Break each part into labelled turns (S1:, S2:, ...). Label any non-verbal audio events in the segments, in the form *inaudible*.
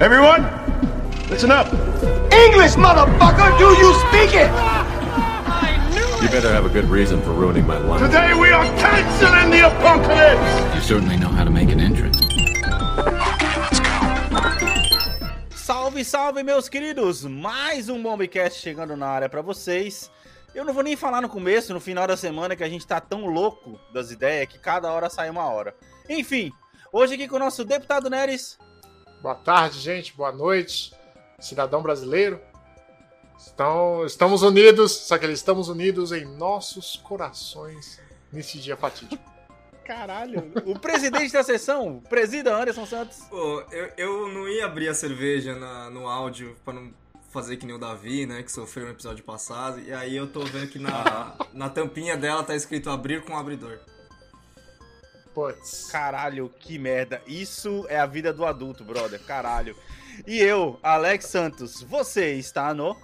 S1: Everyone, listen up.
S2: English, motherfucker! Do you speak it?
S3: You better have a good reason for ruining my life.
S1: Today we are canceling the apocalypse.
S4: You certainly know how to make an entrance.
S5: Salve, salve, meus queridos! Mais um Bombcast chegando na área pra vocês. Eu não vou nem falar no começo, no final da semana, que a gente tá tão louco das ideias que cada hora sai uma hora. Enfim, hoje aqui com o nosso deputado Neres.
S6: Boa tarde, gente. Boa noite, cidadão brasileiro. Estão, estamos unidos, só que eles estamos unidos em nossos corações nesse dia fatídico. *laughs*
S5: Caralho, o presidente da sessão, presida Anderson Santos.
S7: Pô, eu, eu não ia abrir a cerveja na- no áudio pra não fazer que nem o Davi, né? Que sofreu no episódio passado. E aí eu tô vendo que na, na tampinha dela tá escrito abrir com abridor.
S6: Putz.
S5: Caralho, que merda. Isso é a vida do adulto, brother. Caralho. E eu, Alex Santos, você está no.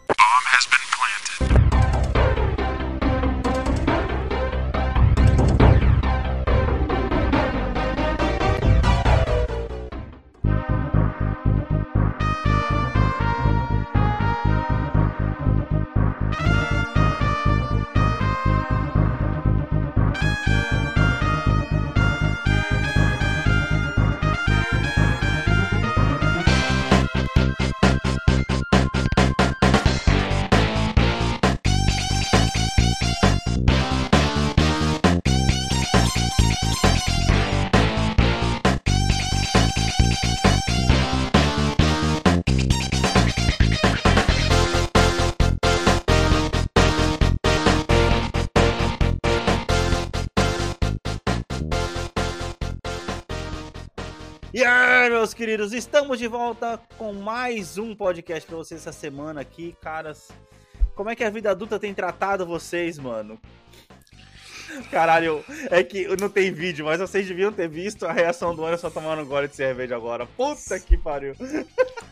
S5: E aí, meus queridos, estamos de volta com mais um podcast pra vocês essa semana aqui, caras. Como é que a vida adulta tem tratado vocês, mano? Caralho, é que não tem vídeo, mas vocês deviam ter visto a reação do Anderson tomando um gole de cerveja agora. Puta que pariu.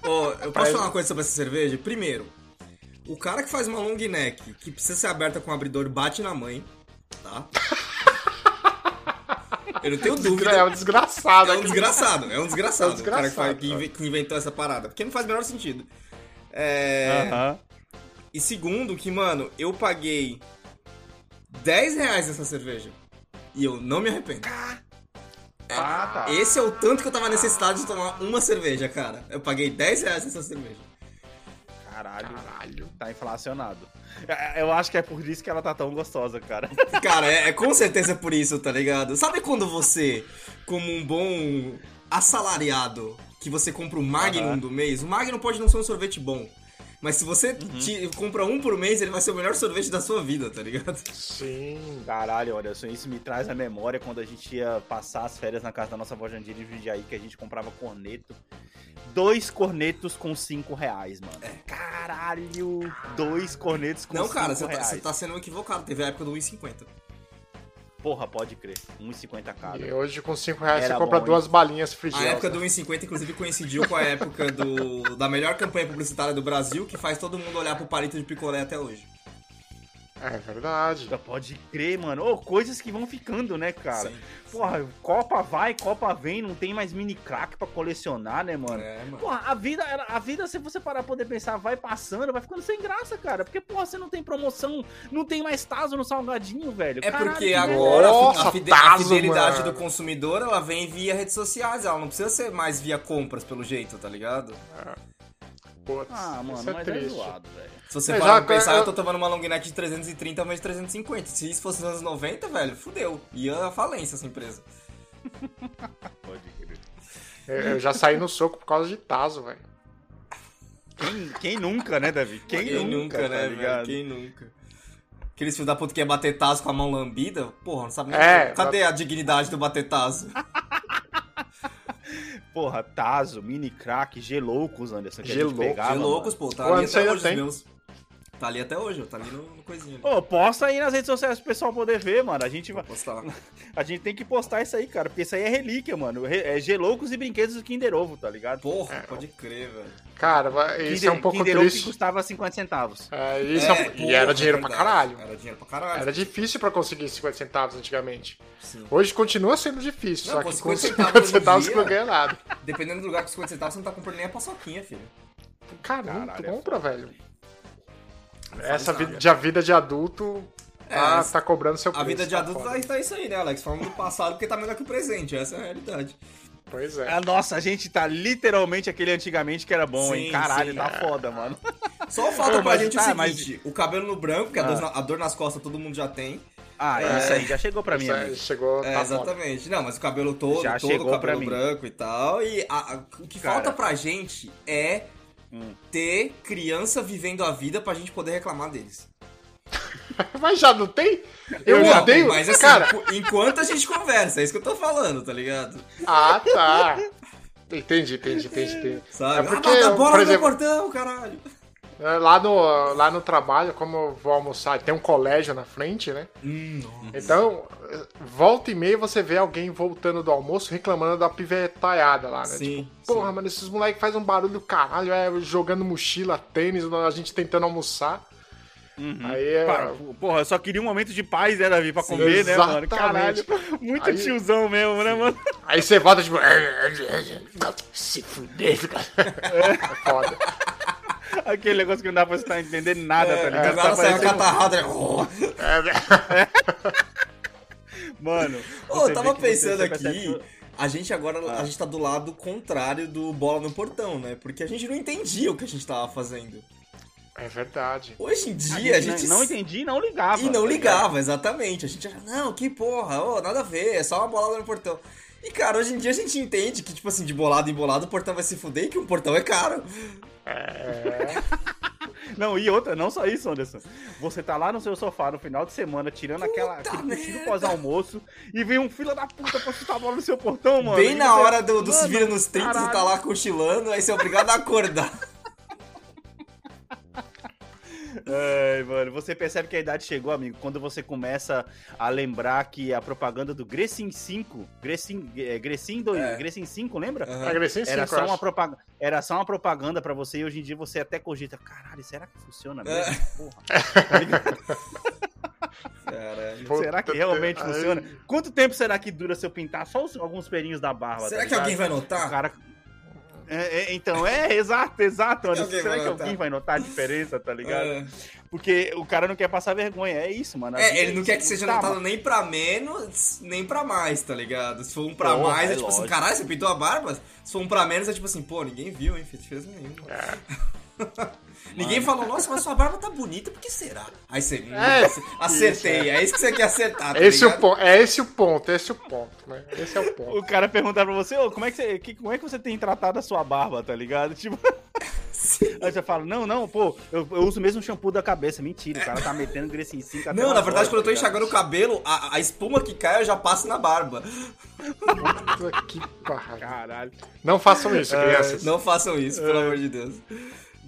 S7: Ô, eu posso falar uma coisa sobre essa cerveja? Primeiro, o cara que faz uma long neck, que precisa ser aberta com abridor, bate na mãe, tá? Eu não tenho *laughs* dúvida.
S6: É um desgraçado.
S7: É um desgraçado, é um desgraçado. *laughs*
S6: É um
S7: o cara que, faz-
S6: desgraçado,
S7: que que inventou essa parada. Porque não faz o menor sentido. É...
S5: Aham.
S7: E segundo, que, mano, eu paguei 10 reais nessa cerveja. E eu não me arrependo.
S5: Ah, tá.
S7: Esse é o tanto que eu tava necessitado de tomar uma cerveja, cara. Eu paguei 10 reais nessa cerveja.
S5: Caralho, Caralho, tá inflacionado. É, Eu acho que é por isso que ela tá tão gostosa, cara. *laughs*
S7: Cara, é, é com certeza por isso, tá ligado? Sabe quando você, como um bom assalariado, que você compra o Magnum
S5: Aham.
S7: do mês, o Magnum pode não ser um sorvete bom. Mas se você
S5: Uhum.
S7: te- compra um por mês, ele vai ser o melhor sorvete da sua vida, tá ligado?
S6: Sim.
S5: Caralho, olha, só isso me traz a memória quando a gente ia passar as férias na casa da nossa avó Jandira em Vidiaí, que a gente comprava corneto. Dois cornetos com cinco reais, mano. Caralho, dois cornetos com
S7: não,
S5: cinco
S7: cara, você tá,
S5: reais.
S7: você tá sendo equivocado. Teve a época do 1,50.
S5: Porra, pode crer. 1,50 cada.
S6: E hoje com 5 reais
S5: Era
S6: você compra
S5: bom,
S6: duas balinhas
S7: A
S6: frigiosas.
S7: época do 1,50, inclusive, coincidiu com a época do, da melhor campanha publicitária do Brasil, que faz todo mundo olhar pro palito de picolé até hoje.
S6: É verdade.
S5: Pode crer, mano. Ô, coisas que vão ficando, né, cara?
S7: Sim.
S5: Porra, Copa vai, Copa vem, não tem mais mini crack pra colecionar, né, mano?
S7: É, mano.
S5: Porra, a vida, a vida, se você parar pra poder pensar, vai passando, vai ficando sem graça, cara. Porque, porra, você não tem promoção, não tem mais taso no salgadinho, velho.
S7: É
S5: Caralho,
S7: porque
S5: que
S7: agora a fi-
S6: Nossa,
S7: a, fide- a
S6: Tazo,
S7: fidelidade
S6: mano.
S7: do consumidor ela vem via redes sociais, ela não precisa ser mais via compras, pelo jeito, tá ligado?
S6: Putz,
S5: Ah, mano,
S6: isso é
S5: mas é
S6: triste.
S5: zoado, velho.
S7: Se você parar pra pensar,
S6: eu-
S7: eu tô tomando uma long neck de 330 mas de 350. Se isso fosse nos anos 90, velho, fudeu. Ia à falência essa empresa. *laughs*
S5: Pode crer.
S6: Eu, eu já saí no soco por causa de Tazo, velho.
S5: Quem, quem nunca, né, Davi? Quem, nunca,
S7: né,
S5: tá
S7: velho?
S5: ligado?
S7: Quem nunca? Aqueles filhos da puta que ia bater taso com a mão lambida, porra, não sabe nem.
S6: É,
S7: Cadê a dignidade do bater taso? *laughs*
S5: Porra, Tazo, mini crack, Geloucos, Anderson, que a gente
S6: Geloucos,
S5: pegava,
S7: De loucos,
S5: mano.
S7: pô, tá ali até
S6: ainda
S7: hoje meus. Tá ali até hoje, tá ali no, no coisinho. ali.
S5: Ô, posta aí nas redes sociais pro pessoal poder ver, mano. A gente, vai-
S7: postar. *laughs*
S5: a gente tem que postar isso aí, cara, porque isso aí é relíquia, mano. É geloucos e brinquedos do Kinder Ovo, tá ligado?
S7: Porra, pode crer, velho.
S6: Cara, vai- isso
S5: Kinder,
S6: é um pouco
S5: Kinder Ovo que
S6: triste.
S5: custava 50 centavos.
S6: É, isso é um- e
S7: porra,
S6: era dinheiro pra
S7: verdade.
S6: caralho.
S7: Era dinheiro pra caralho.
S6: Era difícil pra conseguir 50 centavos antigamente.
S7: Sim.
S6: Hoje continua sendo difícil,
S7: Não,
S6: só que com
S7: 50
S6: 50
S7: centavos
S6: você não ganha nada.
S7: Dependendo do lugar com 50 centavos, você não tá comprando nem a paçoquinha, filho.
S6: Caramba,
S5: Caralho,
S6: tu
S5: é
S6: compra, velho. Essa vida, de, a vida de adulto tá,
S7: É,
S6: tá cobrando seu
S7: A
S6: preço.
S7: vida de
S6: tá
S7: adulto
S6: foda.
S7: tá, tá isso aí, né, Alex? Falando do passado porque tá melhor que o presente, essa é a realidade.
S6: Pois é.
S5: Ah, nossa, a gente tá literalmente aquele antigamente que era bom, hein?
S7: Sim,
S5: Caralho,
S7: sim.
S5: tá foda, mano. *laughs*
S7: Só falta pra
S5: mas
S7: gente
S5: tá,
S7: o seguinte: o cabelo no branco, que a, dor, na- a dor nas costas todo mundo já tem.
S5: Ah, isso aí já chegou pra mim,
S6: Isso aí
S5: amigo.
S6: chegou,
S7: É,
S6: tá foda.
S7: exatamente. Não, mas o cabelo todo,
S5: Já
S7: todo
S5: chegou
S7: o cabelo branco e tal. E a- a- o que
S5: Cara.
S7: falta pra gente é
S5: Hum.
S7: ter criança vivendo a vida pra gente poder reclamar deles. *laughs*
S6: Mas já não tem? Eu
S7: Não,
S6: odeio.
S7: Mas assim,
S6: Cara,
S7: enqu- enquanto a gente conversa, é isso que eu tô falando, tá ligado?
S6: ah, tá. Entendi, entendi, entendi, entendi.
S7: Sabe?
S6: É porque,
S7: ah, bota a bola
S6: por
S7: no
S6: exemplo,
S7: portão, caralho.
S6: É, Lá no, lá no trabalho, como eu vou almoçar, tem um colégio na frente, né?
S7: Hum,
S6: Então, volta e meia você vê alguém voltando do almoço reclamando da pivetaiada lá, né?
S7: Sim,
S6: Tipo, porra, mano, esses moleques fazem um barulho do caralho, é, jogando mochila, tênis, a gente tentando almoçar. Aí é.
S5: Para, porra, eu só queria um momento de paz, né, Davi? Pra comer, né, mano? Caralho.
S6: Exatamente. *laughs*
S5: Muito
S6: Aí-
S5: tiozão mesmo, né, mano?
S6: Aí você volta, tipo. *laughs* *laughs* Se fuder, cara. É foda. *laughs*
S5: Aquele negócio que não dá pra você estar entendendo nada, tá
S7: É,
S5: ligado?
S7: do nada
S5: Tá parecendo-
S7: catarrada. Oh.
S6: É? *laughs*
S5: Mano.
S7: Ô,
S5: você
S7: eu tava pensando
S5: percebe
S7: aqui. A gente agora, a gente tá do lado contrário do bola no portão, né? Porque a gente não entendia o que a gente tava fazendo.
S6: É verdade.
S7: Hoje em
S5: A
S7: dia a
S5: gente
S7: gente.
S5: não, não entendi e não ligava.
S7: E não
S5: tá
S7: ligava, exatamente. A gente achava, não, que porra, ô, nada a ver, é só uma bolada no portão. E, cara, hoje em dia a gente entende que, tipo assim, de bolado em bolado o portão vai se fuder e que um portão é caro.
S5: Não, e outra, não só isso, Anderson. Você tá lá no seu sofá no final de semana, tirando aquela, aquele cochilo pós-almoço, e vem um fila da puta pra chutar a bola no seu portão, mano.
S7: Bem na
S5: você-
S7: hora do, do se
S5: Mano,
S7: vira nos 30, você tá
S5: caralho.
S7: lá cochilando, aí você é obrigado a acordar. *laughs*
S5: Ai, mano, você percebe que a idade chegou, amigo, quando você começa a lembrar que a propaganda do Grecin 5, Grecin, é, Grecin 2,
S7: É.
S5: Grecin 5, lembra?
S6: Agressivo
S5: Era
S6: sim,
S5: só, uma propaganda, era só uma propaganda pra você e hoje em dia você até cogita, caralho, será que funciona mesmo?
S7: É.
S5: Porra. Tá ligado? *laughs*
S7: Caralho.
S5: Será que realmente
S6: que-
S5: funciona? Quanto tempo será que dura se eu pintar só os- alguns pelinhos da barba?
S7: Será
S5: tá
S7: que alguém vai
S5: O
S7: notar?
S5: cara... É, é, então, é, exato, exato.
S7: Alguém
S5: Será que alguém vai notar a diferença, tá ligado?
S7: É.
S5: Porque o cara não quer passar vergonha, é isso, mano.
S7: É, ele não quer que seja
S5: Tá,
S7: notado
S5: mano.
S7: nem pra menos, nem pra mais, tá ligado? Se for um pra mais, é,
S5: é
S7: tipo assim,
S5: lógico.
S7: caralho, você pintou a barba? Se for um pra menos, é tipo assim, pô, ninguém viu, hein, fez nenhuma. *laughs* ninguém falou, nossa, mas sua barba tá bonita, por que será? Aí você, hum,
S6: É,
S7: acertei, é isso que você quer acertar, tá
S6: Esse é, o ponto, é esse o ponto, esse é o ponto, né? Esse é o ponto.
S5: O cara perguntar pra você, ô, como é que você, que- como é que você tem tratado a sua barba, tá ligado? *laughs* Tipo. Aí você fala, não, não, pô, eu, eu uso o mesmo shampoo da cabeça. Mentira, o cara tá metendo Grecinho 5 até
S7: Não, na verdade, quando eu tô
S5: tá ligado?
S7: enxagando o cabelo, a, a espuma que cai eu já passo na barba.
S6: Puta que pariu.
S5: Caralho.
S6: Não façam isso, crianças.
S7: Não façam isso, pelo amor de Deus.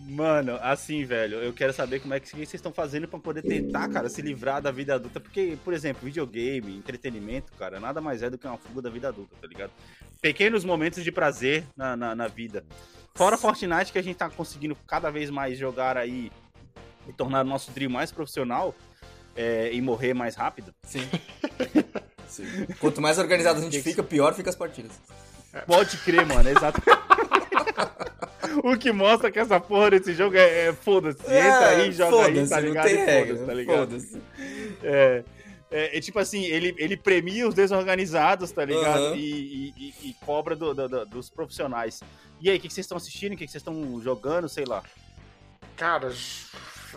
S5: Mano, assim, velho, eu quero saber como é que, vocês estão fazendo pra poder tentar, cara, se livrar da vida adulta. Porque, por exemplo, videogame, entretenimento, cara, nada mais é do que uma fuga da vida adulta, tá ligado? Pequenos momentos de prazer na, na, na vida. Fora Fortnite, que a gente tá conseguindo cada vez mais jogar aí e tornar o nosso trio mais profissional é, e morrer mais rápido.
S7: Sim. *laughs* Sim. Quanto mais organizado a gente fica, pior fica as partidas.
S5: Pode crer, mano, exato. *laughs* o que mostra que essa porra desse jogo é, é foda-se. Entra aí, joga aí, tá
S7: não
S5: ligado?
S7: tem
S5: E
S7: regra,
S5: foda-se, tá ligado?
S7: foda-se.
S5: É, é, é tipo assim, ele, ele premia os desorganizados, tá ligado?
S7: Aham.
S5: E, e- e- e cobra do- do- do- dos profissionais. E aí, o que, que vocês estão assistindo? O que, que vocês estão jogando? Sei lá.
S6: Cara,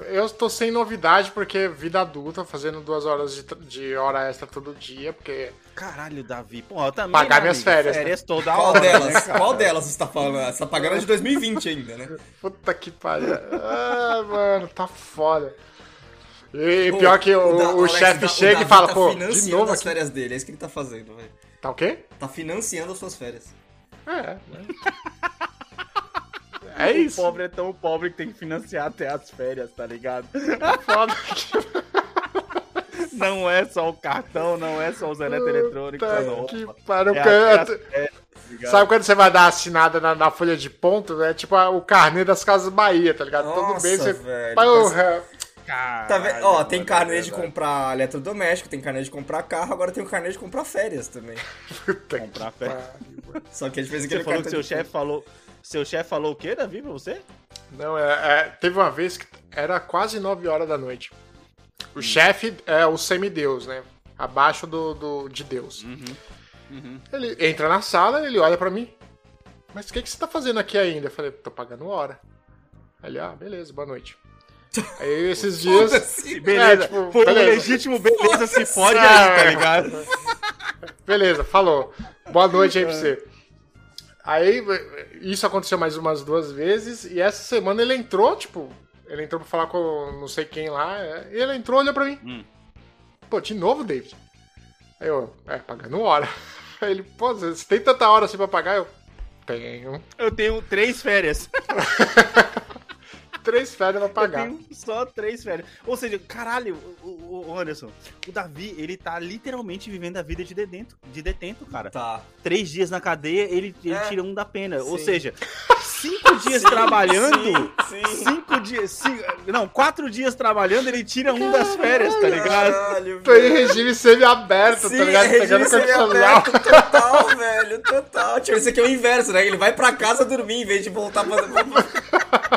S6: eu tô sem novidade porque vida adulta, fazendo duas horas de, de hora extra todo dia, porque
S5: Caralho, Davi. Pô, eu também.
S6: Pagar
S5: né,
S6: minhas
S5: amigo?
S6: férias, né?
S5: Férias toda
S7: Qual
S5: hora.
S7: delas?
S5: né, cara?
S7: Qual delas você tá falando? Você tá pagando de 2020 ainda, né?
S6: puta que pariu. Ah, mano, tá foda. E
S7: Pô,
S6: pior que o,
S7: Da-
S6: o
S7: Alex,
S6: chefe
S7: da- o
S6: chega e
S7: Davi
S6: fala,
S7: tá
S6: pô, de
S7: financiando
S6: novo
S7: as
S6: aqui.
S7: férias dele, é isso que ele tá fazendo, velho.
S6: Tá o quê?
S7: Tá financiando as suas férias.
S6: É, né? *laughs* É
S5: O
S6: isso.
S5: pobre é tão pobre que tem que financiar até as férias, tá ligado?
S6: Foda. *laughs*
S5: Não é só o cartão, não é só os eletroeletrônicos. Não.
S6: que pariu,
S5: É as férias, tá ligado?
S6: Sabe quando você vai dar assinada na, na folha de ponto? É tipo a- o carnê das Casas Bahia, tá ligado? Todo
S7: Nossa,
S6: mês você.
S7: velho,
S6: Porra.
S7: Tá vendo? Ó, tem
S5: mano,
S7: carnê
S5: é
S7: de
S5: verdade.
S7: comprar eletrodoméstico, tem carnê de comprar carro, agora tem o carnê de comprar férias também.
S6: Puta que
S5: Comprar férias.
S6: pariu.
S7: Só que a gente fez
S5: Você
S7: aquele
S5: falou que seu chefe falou. Seu chefe falou o quê, Davi, pra você?
S6: Não, é, é, teve uma vez que era quase 9 horas da noite. O chefe é o semideus, né? Abaixo do, do- de Deus. Ele entra na sala, ele olha pra mim. Mas o que, que você tá fazendo aqui ainda? Eu falei, tô pagando hora. Aí Ele, ah, beleza, boa noite. *laughs* Aí esses dias.
S7: Foda-se.
S5: Beleza,
S6: tipo,
S5: foi um
S6: beleza.
S5: legítimo beleza, se fode
S6: Ah,
S5: aí, tá ligado?
S6: Beleza, falou. Boa noite aí pra você. Aí, isso aconteceu mais umas duas vezes, e essa semana ele entrou, tipo, ele entrou pra falar com não sei quem lá, é, e ele entrou, olhou pra mim.
S5: Hum.
S6: Pô, de novo, David? Aí eu, é, pagando hora. *laughs* Aí ele, pô, você tem tanta hora assim pra pagar? Eu, tenho.
S5: Eu tenho três férias. *laughs*
S6: Três férias pra
S5: Eu
S6: pagar.
S5: tenho só três férias. Ou seja, caralho, o, o- Anderson, o Davi, ele tá literalmente vivendo a vida de detento, de detento, cara.
S7: Tá.
S5: Três dias na cadeia, ele, ele
S7: É.
S5: tira um da pena. Ou
S7: Sim.
S5: seja, *laughs* cinco dias trabalhando.
S7: Sim, sim.
S5: Cinco dias. cinco- não, quatro dias trabalhando, ele tira um das férias, tá ligado?
S7: Caralho,
S6: Tô em regime semi-aberto,
S7: Sim,
S6: tá ligado?
S7: é regime
S6: Pegando condicional.
S7: total, *laughs* velho, total. Tipo, isso aqui é o inverso, né? Ele vai pra casa dormir em vez de voltar pra... *laughs*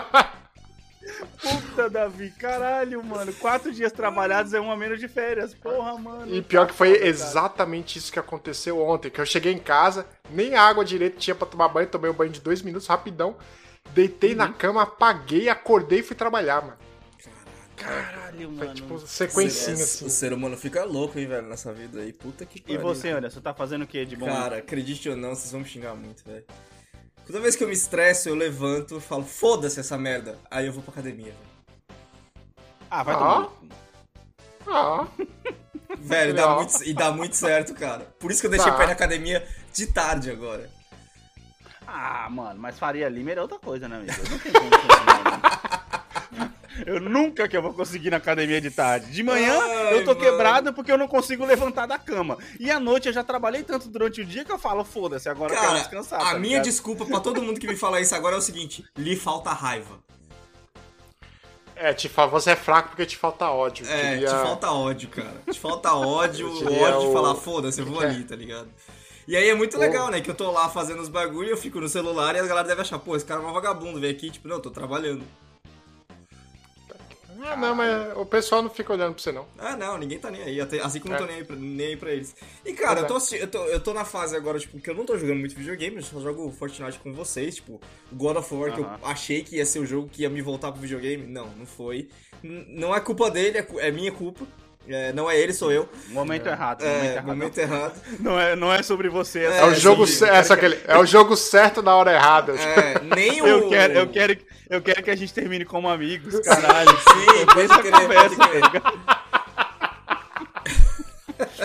S5: Puta, Davi, caralho, mano. Quatro dias trabalhados é um a menos de férias. Porra, mano.
S6: E pior que foi exatamente isso que aconteceu ontem. Que eu cheguei em casa, nem água direito tinha pra tomar banho, tomei um banho de dois minutos, rapidão. Deitei
S5: Uhum.
S6: na cama, apaguei, acordei e fui trabalhar, mano.
S5: Caralho,
S6: Foi
S5: mano.
S6: tipo sequencinha
S7: É,
S6: assim.
S7: O ser humano fica louco, hein, velho, nessa vida aí. Puta que
S5: E
S7: pariu.
S5: você, Anderson, tá fazendo o que de bom?
S7: Cara, acredite ou não, vocês vão me xingar muito, velho. Toda vez que eu me estresso, eu levanto e falo, foda-se essa merda. Aí eu vou pra academia, velho.
S5: Ah, vai
S6: Ah.
S5: tomar.
S6: Ah, *laughs*
S7: Velho, dá muito, e dá muito certo, cara. Por isso que eu deixei
S6: Tá.
S7: pra ir na academia de tarde agora.
S5: Ah, mano, mas Faria Lima era outra coisa, né, amigo? Eu não tenho *laughs* como. Eu nunca que eu vou conseguir ir na academia de tarde. De manhã
S7: Ai,
S5: eu tô
S7: mano.
S5: quebrado porque eu não consigo levantar da cama. E à noite eu já trabalhei tanto durante o dia que eu falo, foda-se, agora eu quero
S7: Cara,
S5: descansar.
S7: a
S5: tá
S7: minha
S5: ligado?
S7: desculpa pra todo mundo que me fala isso agora é o seguinte: lhe falta raiva.
S6: é, te fala, você é fraco porque te falta ódio.
S7: É,
S6: Queria-
S7: te falta ódio, cara. Te falta *laughs* ódio, o ódio de falar, foda-se, eu vou *laughs*
S6: É.
S7: ali, tá ligado? E aí é muito legal, né? Que eu tô lá fazendo os bagulho, eu fico no celular e a galera deve achar, pô, esse cara é um vagabundo, veio aqui, tipo, não, eu tô trabalhando.
S6: Ah, não, mas o pessoal não fica olhando pra você, não.
S7: Ah, não, ninguém tá nem aí, até- assim como eu tô
S6: É.
S7: nem aí, pra, nem aí pra eles. E, cara, eu tô,
S6: é.
S7: assisti- eu, tô, eu tô na fase agora, tipo, que eu não tô jogando muito videogame, eu só jogo Fortnite com vocês, tipo, o God of War, que eu achei que ia ser o jogo que ia me voltar pro videogame. Não, não foi. N- não é culpa dele, é, cu- é minha culpa. É, não é ele, sou eu.
S5: Momento errado, momento
S7: É,
S5: errado.
S7: momento errado.
S5: Não, é, não é sobre você.
S6: É,
S5: É,
S6: o jogo,
S7: sim.
S6: ce- é, só aquele, é o jogo certo na hora errada.
S7: É, nem o.
S5: Eu quero, eu, quero, eu quero que a gente termine como amigos, caralho. *laughs*
S7: Sim, crer, pode
S5: conversa, tá?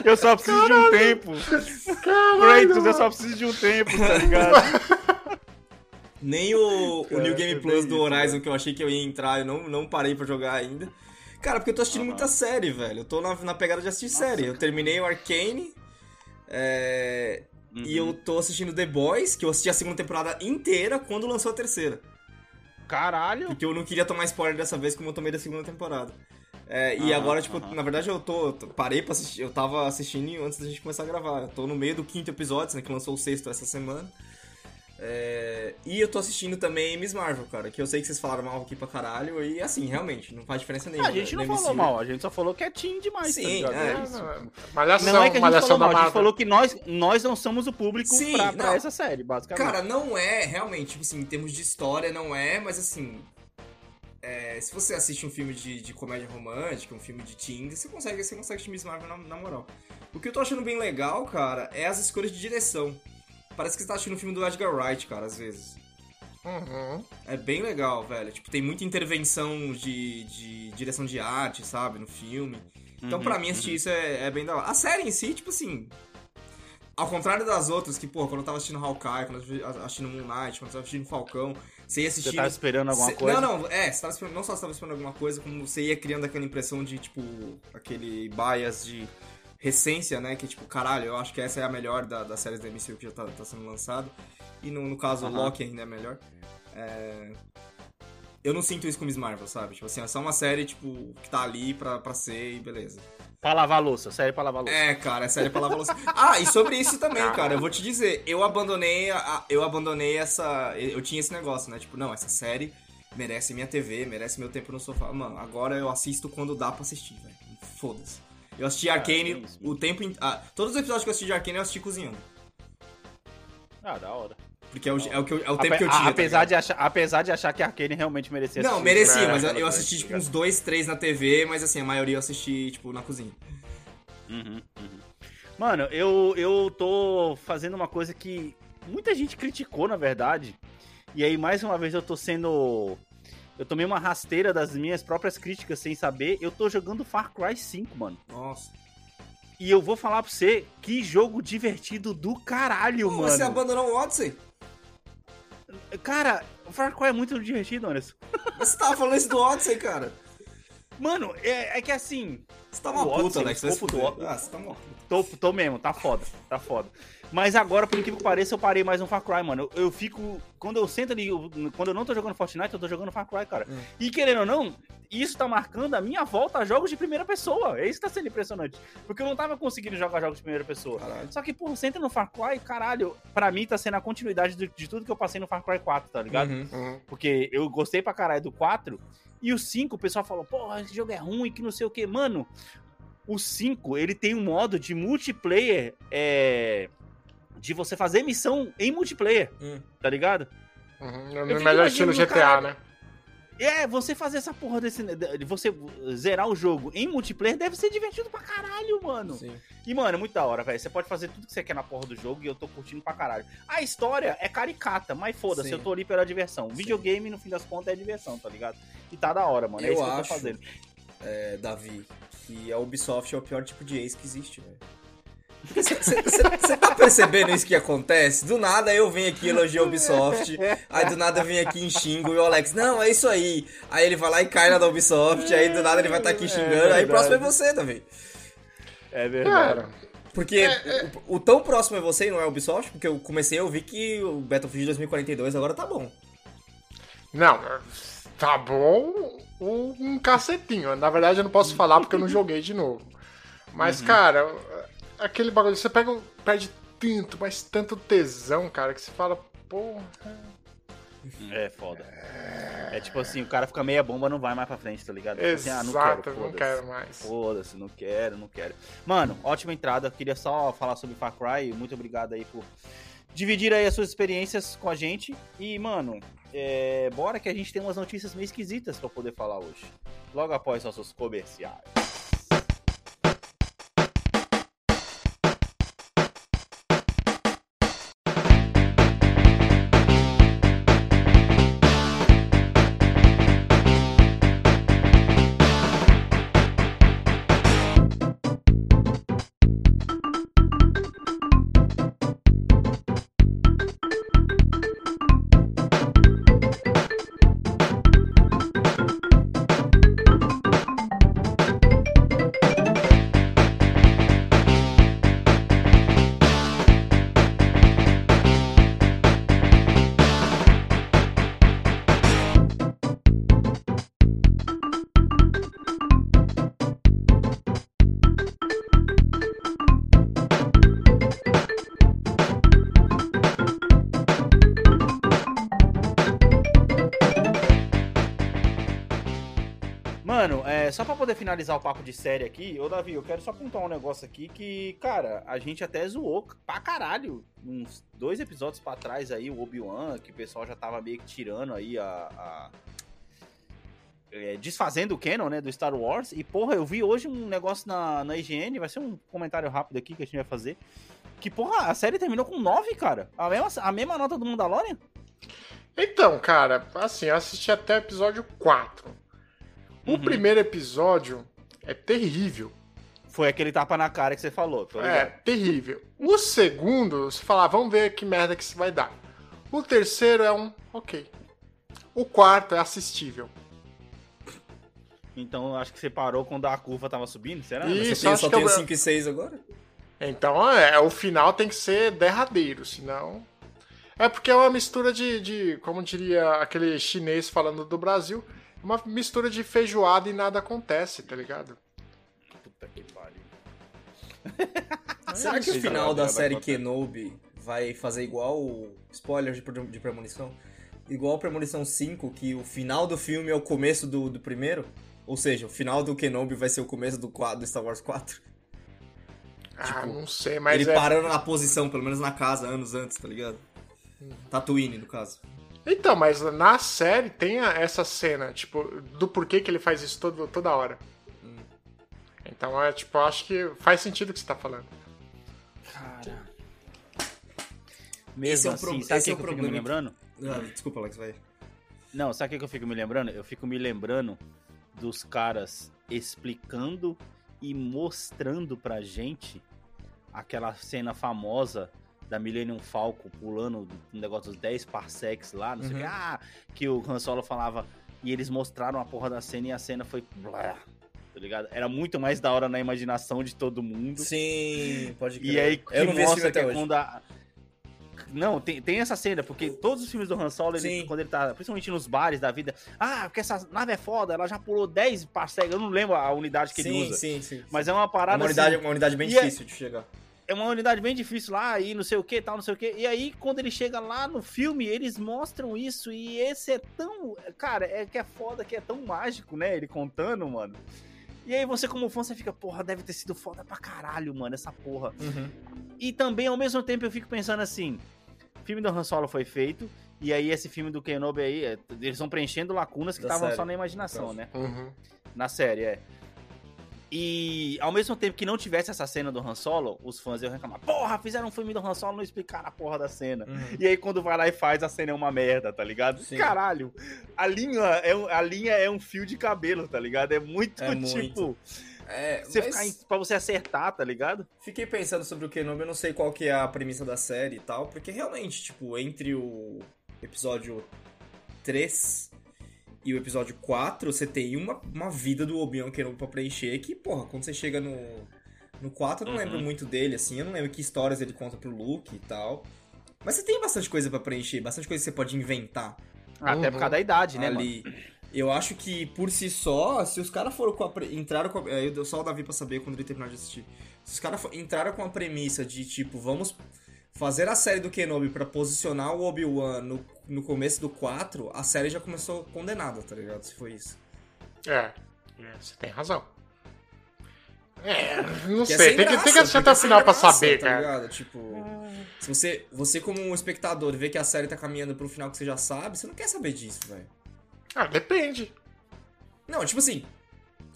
S5: Eu só preciso de um tempo. Kratos, eu só preciso de um tempo, tá ligado?
S7: Nem o, o New Game
S5: é
S7: Plus do Horizon que eu achei que eu ia entrar, eu não, não parei pra jogar ainda. Cara, porque eu tô assistindo muita série, velho. Eu tô na, na pegada de assistir série. Eu terminei o Arcane. é, E
S5: Uhum.
S7: eu tô assistindo The Boys, que eu assisti a segunda temporada inteira quando lançou a terceira.
S5: Caralho.
S7: Porque eu não queria tomar spoiler dessa vez como eu tomei da segunda temporada. É, e
S5: Aham,
S7: agora, tipo,
S5: aham.
S7: na verdade eu tô, tô- Parei pra assistir. Eu tava assistindo antes da gente começar a gravar. Eu tô no meio do quinto episódio, né? Que lançou o sexto essa semana. É, e eu tô assistindo também Miss Marvel, cara. Que eu sei que vocês falaram mal aqui pra caralho. E assim, realmente, não faz diferença nenhuma.
S5: a gente não
S7: né,
S5: falou
S7: MCU.
S5: mal, a gente só falou que é teen demais,
S7: Sim,
S5: tá
S7: é.
S5: É isso.
S6: Malhação,
S5: Não é que a gente falou mal, a gente falou que nós, nós não somos o público
S7: Sim,
S5: pra, pra
S7: não.
S5: essa série, basicamente.
S7: Cara, não é, realmente, tipo assim, em termos de história, não é, mas assim. é, se você assiste um filme de, de comédia romântica, um filme de teen, você consegue, você consegue assistir Miss Marvel na, na moral. O que eu tô achando bem legal, cara, é as escolhas de direção. Parece que você tá assistindo um filme do Edgar Wright, cara, às vezes.
S6: Uhum.
S7: É bem legal, velho. Tipo, tem muita intervenção de, de direção de arte, sabe, no filme. Então,
S5: Uhum,
S7: pra mim, assistir isso é, é bem da hora. A série em si, tipo assim. Ao contrário das outras, que, pô, quando eu tava assistindo Hawkeye, quando eu tava assistindo Moon Knight, quando eu tava assistindo Falcão, você ia assistindo...
S5: Você tava esperando alguma
S7: Cê-
S5: coisa?
S7: Não, não, é, você tava esperando, não só você tava esperando alguma coisa, como você ia criando aquela impressão de, tipo, aquele bias de recência, né? Que, tipo, caralho, eu acho que essa é a melhor da, das séries da MCU que já tá, tá sendo lançado. E no, no caso,
S5: Aham.
S7: Loki ainda é melhor. É... Eu não sinto isso com Miss Marvel, sabe? Tipo assim, é só uma série, tipo, que tá ali pra, pra ser e beleza.
S5: Pra lavar louça, série pra lavar louça.
S7: É, cara, é série pra lavar louça. *laughs* Ah, e sobre isso também, cara, eu vou te dizer, eu abandonei, a- eu abandonei essa, eu tinha esse negócio, né? Tipo, não, essa série merece minha TV, merece meu tempo no sofá. Mano, agora eu assisto quando dá pra assistir, velho. Foda-se. Eu assisti Arcane
S5: é isso,
S7: o tempo. in- ah, todos os episódios que eu assisti de Arcane eu assisti cozinhando.
S5: Ah, da hora.
S7: Porque é o, é o, que eu- é o tempo
S5: Ape-
S7: que eu tinha. tá
S5: apesar,
S7: ligado?
S5: de achar, apesar de achar que Arcane realmente merecia
S7: Não,
S5: assistir.
S7: merecia,
S6: É,
S7: mas eu, assisti
S5: tá
S7: tipo uns dois, três na TV, mas assim, a maioria eu assisti, tipo, na cozinha.
S5: Uhum, uhum. Mano, eu, eu tô fazendo uma coisa que muita gente criticou, na verdade. E aí, mais uma vez, eu tô sendo. Eu tomei uma rasteira das minhas próprias críticas sem saber. Eu tô jogando Far Cry 5, mano.
S7: Nossa.
S5: E eu vou falar pra você, que jogo divertido do caralho,
S7: Pô,
S5: mano.
S7: Você abandonou o Odyssey?
S5: Cara, o Far Cry é muito divertido, Anderson. *laughs*
S7: Você tava falando isso do Odyssey, cara.
S5: Mano, é, é que assim.
S7: Você tá uma puta, Alex. fuder.
S5: do-
S7: Ah, você tá uma puta.
S5: Tô, tô mesmo, tá foda, tá foda. Mas agora, por incrível que pareça, eu parei mais um Far Cry, mano. Eu, eu fico. Quando eu sento ali, eu- quando eu não tô jogando Fortnite, eu tô jogando Far Cry, cara.
S7: Hum.
S5: E querendo ou não, isso tá marcando a minha volta a jogos de primeira pessoa. É isso que tá sendo impressionante. Porque eu não tava conseguindo jogar jogos de primeira pessoa.
S7: Caralho.
S5: Só que, pô, você entra no Far Cry, caralho, pra mim tá sendo a continuidade de, de tudo que eu passei no Far Cry 4, tá ligado?
S7: Uhum.
S6: Uhum.
S5: Porque eu gostei pra caralho do 4. E o 5, o pessoal falou, porra, esse jogo é ruim, que não sei o que. Mano, o 5, ele tem um modo de multiplayer, é... De você fazer missão em multiplayer,
S7: Hum.
S5: tá ligado?
S6: Uhum.
S5: Eu
S6: No melhor estilo GTA,
S5: caralho.
S6: né?
S5: É, você fazer essa porra desse... de Você zerar o jogo em multiplayer deve ser divertido pra caralho, mano.
S7: Sim.
S5: E, mano, é muito da hora, velho. Você pode fazer tudo que você quer na porra do jogo e eu tô curtindo pra caralho. A história é caricata, mas foda-se,
S7: Sim.
S5: eu tô ali pela diversão. Videogame, no fim das contas, é diversão, tá ligado? E tá da hora, mano. é
S7: Eu
S5: isso que eu tô
S7: acho.
S5: fazendo.
S7: É, Davi, que a Ubisoft é o pior tipo de ex que existe, velho. Você tá percebendo isso que acontece? Do nada eu venho aqui elogiar a Ubisoft, aí do nada eu venho aqui em xingo e o Alex, não, é isso aí. Aí ele vai lá e cai na da Ubisoft, aí do nada ele vai estar aqui xingando, aí
S5: verdade.
S7: próximo é você, Davi.
S5: É verdade.
S6: Cara,
S7: Porque o, o tão próximo é você e não é a Ubisoft, porque eu comecei a ouvir que o Battlefield 2042 agora tá bom.
S6: não, tá bom um cacetinho. Na verdade, eu não posso falar porque eu não joguei de novo. Mas,
S5: Uhum.
S6: cara, aquele bagulho, você pega, perde tanto, mas tanto tesão, cara, que você fala, porra.
S5: É foda. É tipo assim, o cara fica meia bomba, não vai mais pra frente, tá ligado? Tipo assim, ah, não
S6: Exato,
S5: quero,
S6: não quero mais.
S5: Foda-se, não quero, não quero. Mano, ótima entrada. Queria só falar sobre Far Cry. Muito obrigado aí por dividir aí as suas experiências com a gente. E, mano, é... bora que a gente tem umas notícias meio esquisitas pra poder falar hoje. Logo após nossos comerciais. É, só pra poder finalizar o papo de série aqui, ô Davi, eu quero só contar um negócio aqui que, cara, a gente até zoou pra caralho uns dois episódios pra trás aí, o Obi-Wan, que o pessoal já tava meio que tirando aí a. a- é, desfazendo o canon, né, do Star Wars. E, porra, eu vi hoje um negócio na, na IGN, vai ser um comentário rápido aqui que a gente vai fazer. Que, porra, a série terminou com 9, cara. A mesma, a mesma nota do Mandalorian?
S6: Então, cara, assim, eu assisti até o episódio 4. O
S5: Uhum.
S6: primeiro episódio é terrível.
S5: Foi aquele tapa na cara que você falou. Tô
S6: É, terrível. O segundo, você fala, ah, vamos ver que merda que isso vai dar. O terceiro é um ok. O quarto é assistível.
S5: Então eu acho que você parou quando a curva tava subindo, será?
S6: Isso, acho
S7: só
S6: que
S7: tem
S6: eu-
S7: o 5 e 6 agora?
S6: Então, é, o final tem que ser derradeiro, senão. É porque é uma mistura de, de, como diria aquele chinês falando do Brasil, uma mistura de feijoada e nada acontece, tá ligado?
S5: Puta que pariu. *laughs*
S7: Será que o final da série. Kenobi vai fazer igual o spoiler de, de Premonição? Igual Premonição 5, que o final do filme é o começo do, do primeiro? Ou seja, o final do Kenobi vai ser o começo do, qua- do Star Wars 4?
S6: ah, não sei, mas
S7: Ele
S6: é.
S7: parando na posição, pelo menos na casa, anos antes, tá ligado? Tatooine, no caso.
S6: Então, mas na série tem essa cena, tipo, do porquê que ele faz isso todo, toda hora. Então, é tipo, eu acho que faz sentido o que você tá falando.
S5: Cara.
S7: Esse
S5: Mesmo
S7: é o
S5: assim, sabe o
S7: esse
S5: que,
S7: é o
S5: que eu fico me
S7: problema.
S5: lembrando?
S7: Ah, desculpa, Alex, vai.
S5: Não, sabe o que, que eu fico me lembrando? Eu fico me lembrando dos caras explicando e mostrando pra gente aquela cena famosa da Millennium Falcon pulando um negócio dos 10 parsecs lá, não sei o que.
S7: Uhum.
S5: Ah, que o Han Solo falava. E eles mostraram a porra da cena e a cena foi. Blá, tá ligado? Era muito mais da hora na imaginação de todo mundo.
S7: Sim, pode crer.
S5: E aí que
S7: Eu não
S5: mostra que é quando a... Não, tem, tem essa cena, porque todos os filmes do Han Solo, ele- quando ele tá, principalmente nos bares da vida, ah, porque essa nave é foda, ela já pulou 10 parsecs, eu não lembro a unidade que
S7: sim,
S5: ele usa.
S7: sim, sim.
S5: Mas é uma
S7: É
S5: parada
S7: uma unidade,
S5: assim,
S7: uma unidade bem
S5: é-
S7: difícil de chegar.
S5: É uma unidade bem difícil lá e não sei o que, tal, não sei o que. E aí, quando ele chega lá no filme, eles mostram isso e esse é tão, cara, é que é foda, que é tão mágico, né, ele contando, mano. E aí você como fã, você fica, porra, deve ter sido foda pra caralho, mano, essa porra.
S7: Uhum.
S5: E também, ao mesmo tempo, eu fico pensando assim: o filme do Han Solo foi feito, e aí esse filme do Kenobi aí, é, eles estão preenchendo lacunas que estavam só na imaginação, né?
S6: Uhum.
S5: Na série, é. E ao mesmo tempo que não tivesse essa cena do Han Solo, os fãs iam reclamar: porra, fizeram um filme do Han Solo não explicaram a porra da cena.
S7: Uhum.
S5: E aí, quando vai lá e faz, a cena é uma merda, tá ligado?
S7: Sim.
S5: Caralho, a linha, é, um- a linha é um fio de cabelo, tá ligado? É muito,
S7: É
S5: tipo,
S7: muito. É,
S5: você
S7: mas
S5: ficar em, pra você acertar, tá ligado?
S7: fiquei pensando sobre o Kenobi, eu não sei qual que é a premissa da série e tal, porque realmente, tipo, entre o episódio 3 e o episódio 4, você tem uma, uma vida do Obi-Wan Kenobi pra preencher que, porra, quando você chega no, no 4, eu não
S5: Uhum.
S7: lembro muito dele, assim, eu não lembro que histórias ele conta pro Luke e tal. Mas você tem bastante coisa pra preencher, bastante coisa que você pode inventar.
S5: Até
S6: Uhum.
S5: por causa da idade, né, mano?
S7: ali. Eu acho que por si só, se os caras foram com a pre... entraram com a... eu só o Davi pra saber quando ele terminar de assistir. Se os caras fo- entraram com a premissa de tipo, vamos fazer a série do Kenobi pra posicionar o Obi-Wan no, no começo do 4, a série já começou condenada, tá ligado? Se foi isso.
S6: É, é, você tem razão. É, não
S7: Que é
S6: sei,
S7: sem
S6: tem, que,
S7: graça,
S6: tem que
S7: porque
S6: até
S7: é
S6: o
S7: sem
S6: final pra
S7: graça,
S6: saber,
S7: tá
S6: cara.
S7: ligado? Tipo, se você, você como um espectador vê que a série tá caminhando pro final que você já sabe, você não quer saber disso, velho.
S6: Ah, depende.
S7: Não, tipo assim,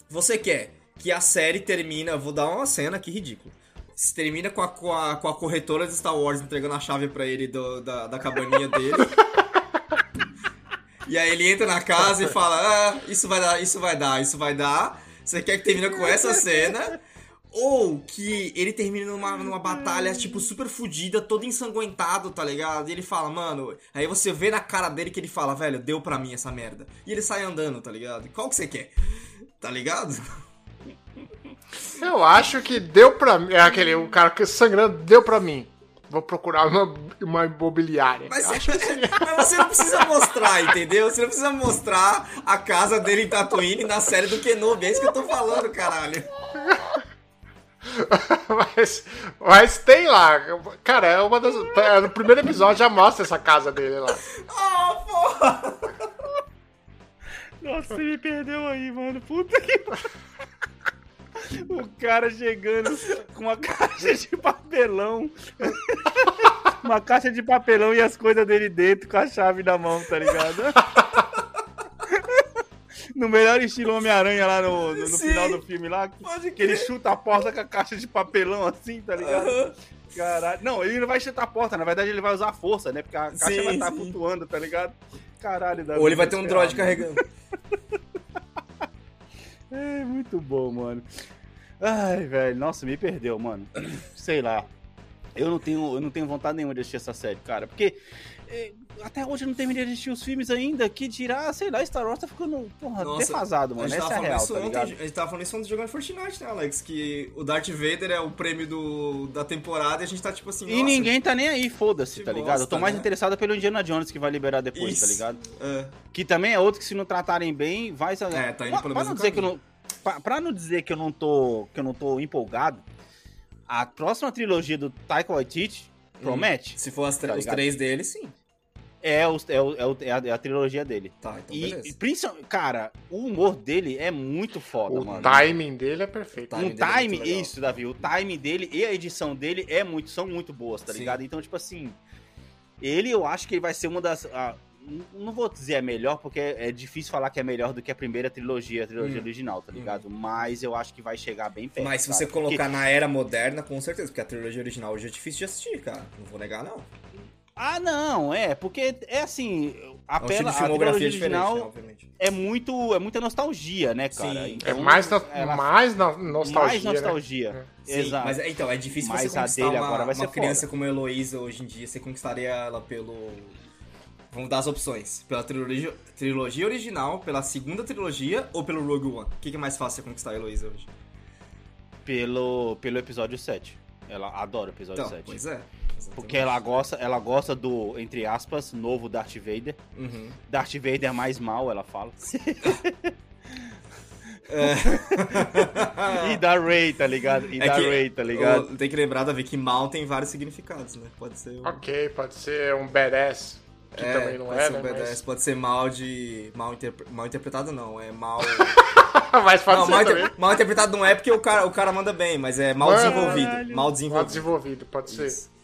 S7: você quer que a série termina, vou dar uma cena aqui ridícula. Se termina com a, com, a, com a corretora de Star Wars entregando a chave pra ele do- da, da cabaninha dele. e aí ele entra na casa e fala: Ah, isso vai dar, isso vai dar, isso vai dar. Você quer que termine com essa cena? Ou que ele termine numa, numa batalha, tipo, super fodida, todo ensanguentado, tá ligado? E ele fala, mano. Aí você vê na cara dele que ele fala, velho, deu pra mim essa merda. E ele sai andando, tá ligado? Qual que você quer? Tá ligado?
S6: Eu acho que deu pra mim. É aquele, o cara que sangrando deu pra mim. Vou procurar uma, uma imobiliária.
S7: Mas,
S6: acho que *laughs*
S7: mas você não precisa mostrar, entendeu? Você não precisa mostrar a casa dele em Tatooine na série do Kenobi. É isso que eu tô falando, caralho. *laughs*
S6: mas, mas tem lá. Cara, é uma das. é, No primeiro episódio já mostra essa casa dele lá.
S7: Ah, porra!
S5: Nossa, você me perdeu aí, mano. Puta que. *laughs* *laughs* O cara chegando com uma caixa de papelão. *laughs* Uma caixa de papelão e as coisas dele dentro com a chave na mão, tá ligado? *laughs* No melhor estilo Homem-Aranha lá no, no, no final do filme lá.
S7: Pode
S5: Que ele chuta a porta com a caixa de papelão assim, tá ligado? Caralho. Não, ele não vai chutar a porta, na verdade ele vai usar a força, né? Porque a caixa
S7: Sim,
S5: vai estar
S7: sim.
S5: flutuando, tá ligado? Caralho,
S7: Ou ele vai ter um droid carregando.
S5: É muito bom, mano. Ai, velho, nossa, me perdeu, mano. Sei lá. Eu não tenho, eu não tenho vontade nenhuma de assistir essa série, cara, porque até hoje eu não terminei de assistir os filmes ainda, que dirá, sei lá, Star Wars tá ficando, porra,
S7: Nossa,
S5: defasado, mano. Essa é a real,
S7: isso
S5: tá
S7: ontem, a gente tava falando isso ontem jogando Fortnite, né, Alex? Que o Darth Vader é o prêmio do, da temporada e a gente tá tipo assim.
S5: E ninguém tá nem aí, foda-se, tá ligado? Eu tô
S7: bosta,
S5: mais
S7: né?
S5: interessado pelo Indiana Jones que vai liberar depois,
S7: Isso.
S5: tá ligado?
S7: É.
S5: Que também é outro que se não tratarem bem, vai...
S7: É, tá indo
S5: pra,
S7: pelo
S5: pra não dizer que eu não, pra, pra não dizer que eu não tô, que eu não tô empolgado, a próxima trilogia do Taika Waititi promete.
S7: Se for as
S5: Tá
S7: os três deles, sim.
S5: É, o, é, o, é, o- é a, é a trilogia dele.
S7: Tá, então
S5: E,
S7: beleza.
S5: e principalmente, cara, o humor dele é muito foda,
S6: O
S5: mano.
S6: timing dele é perfeito.
S7: timing
S5: um
S7: dele é
S5: isso, Davi, o time dele e a edição dele é muito, são muito boas, tá
S7: Sim.
S5: ligado? Então, tipo assim, ele eu acho que ele vai ser uma das. a- não vou dizer a melhor, porque é difícil falar que é melhor do que a primeira trilogia, a trilogia
S7: Hum.
S5: original, tá ligado? Mas eu acho que vai chegar bem perto.
S7: Mas se
S5: sabe?
S7: você
S5: Porque-
S7: colocar na era moderna, com certeza, porque a trilogia original hoje é difícil de assistir, cara. Não vou negar, não.
S5: Ah, não, é, porque é assim,
S7: É um
S5: a trilogia
S7: diferente, né,
S5: original
S7: obviamente.
S5: é muito, é muita nostalgia, né, cara?
S7: Sim.
S6: É
S5: Então,
S6: mais, no-
S5: ela-
S6: mais na nostalgia.
S5: mais
S6: né?
S5: nostalgia.
S7: Sim,
S5: Exato.
S7: mas é- então, é difícil
S5: Mas
S7: você
S5: a
S7: conquistar
S5: dele
S7: uma,
S5: agora vai
S7: uma
S5: ser
S7: criança
S5: foda.
S7: como a Heloísa hoje em dia. Você conquistaria ela pelo... Vamos dar as opções. Pela trilogia, trilogia original, pela segunda trilogia ou pelo Rogue One? O que, que é mais fácil você conquistar a Heloísa hoje?
S5: Pelo, pelo episódio 7. Ela adora o episódio
S7: Então,
S5: 7.
S7: pois é. Exatamente.
S5: Porque ela gosta, ela gosta do, entre aspas, novo Darth Vader.
S7: Uhum.
S5: Darth Vader é mais mal, ela fala. *laughs* e da Rey, tá ligado? E
S7: É
S5: da Rey, tá ligado?
S7: tem que lembrar, Davi, que mal tem vários significados, né? Pode ser... um-
S6: Ok, pode ser um badass, que também não
S7: pode
S6: é,
S7: ser
S6: né?
S7: um badass, pode ser mal de... Mal, interpre- mal interpretado, não. É mal...
S6: Mas, *laughs* mas pode
S7: não,
S6: ser
S7: mal, inter- mal interpretado não é porque o cara, o cara manda bem, mas é mal
S6: Mano,
S7: desenvolvido. Mal
S6: Mal
S7: desenvolvido.
S6: desenvolvido, pode ser.
S7: Isso.
S6: É, é.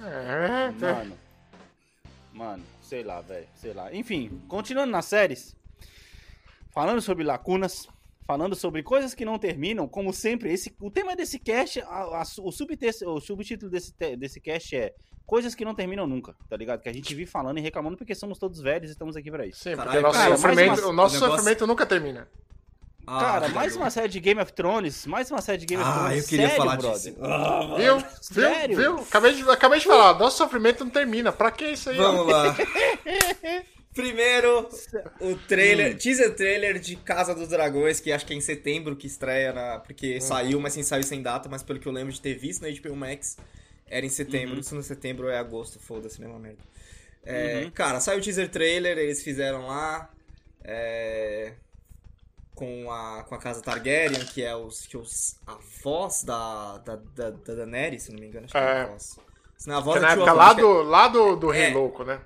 S5: Mano. Mano, sei lá, velho. Sei lá. Enfim, continuando nas séries. Falando sobre lacunas. Falando sobre coisas que não terminam, como sempre, esse, o tema desse cast, a- a- o, subtexto, o subtítulo desse, desse cast é Coisas que não terminam nunca, tá ligado? Que a gente vive falando e reclamando porque somos todos velhos e estamos aqui pra isso.
S6: Sim, porque
S7: Caralho,
S6: o nosso,
S5: cara,
S6: sofrimento,
S5: uma-
S6: o nosso
S7: o negócio-
S6: sofrimento nunca termina.
S7: Ah,
S5: Cara, mais uma série de Game of Thrones, mais uma série de Game of
S7: Ah,
S5: Thrones.
S7: eu queria
S5: sério,
S7: falar
S5: brother.
S7: disso. Ah,
S6: Viu? Viu?
S5: Sério?
S6: Viu? Acabei de, acabei de falar, nosso sofrimento não termina. Pra que isso aí?
S7: Vamos lá. *laughs* Primeiro, o trailer, teaser trailer de Casa dos Dragões, que acho que é em setembro que estreia, na, porque saiu, mas sem saiu sem data, mas pelo que eu lembro de ter visto na HBO Max, era em setembro. Se não é setembro ou é agosto, foda-se, né, uma merda. É, Cara, saiu o teaser trailer, eles fizeram lá. é, com a, com a casa Targaryen, que é os, que os a voz da, da, da, da Daenerys, se não me engano, acho que é,
S6: É.
S7: a voz. Se não é da
S6: na época lá
S7: é-
S6: do, lá do, do Rei
S7: É.
S6: Louco, né?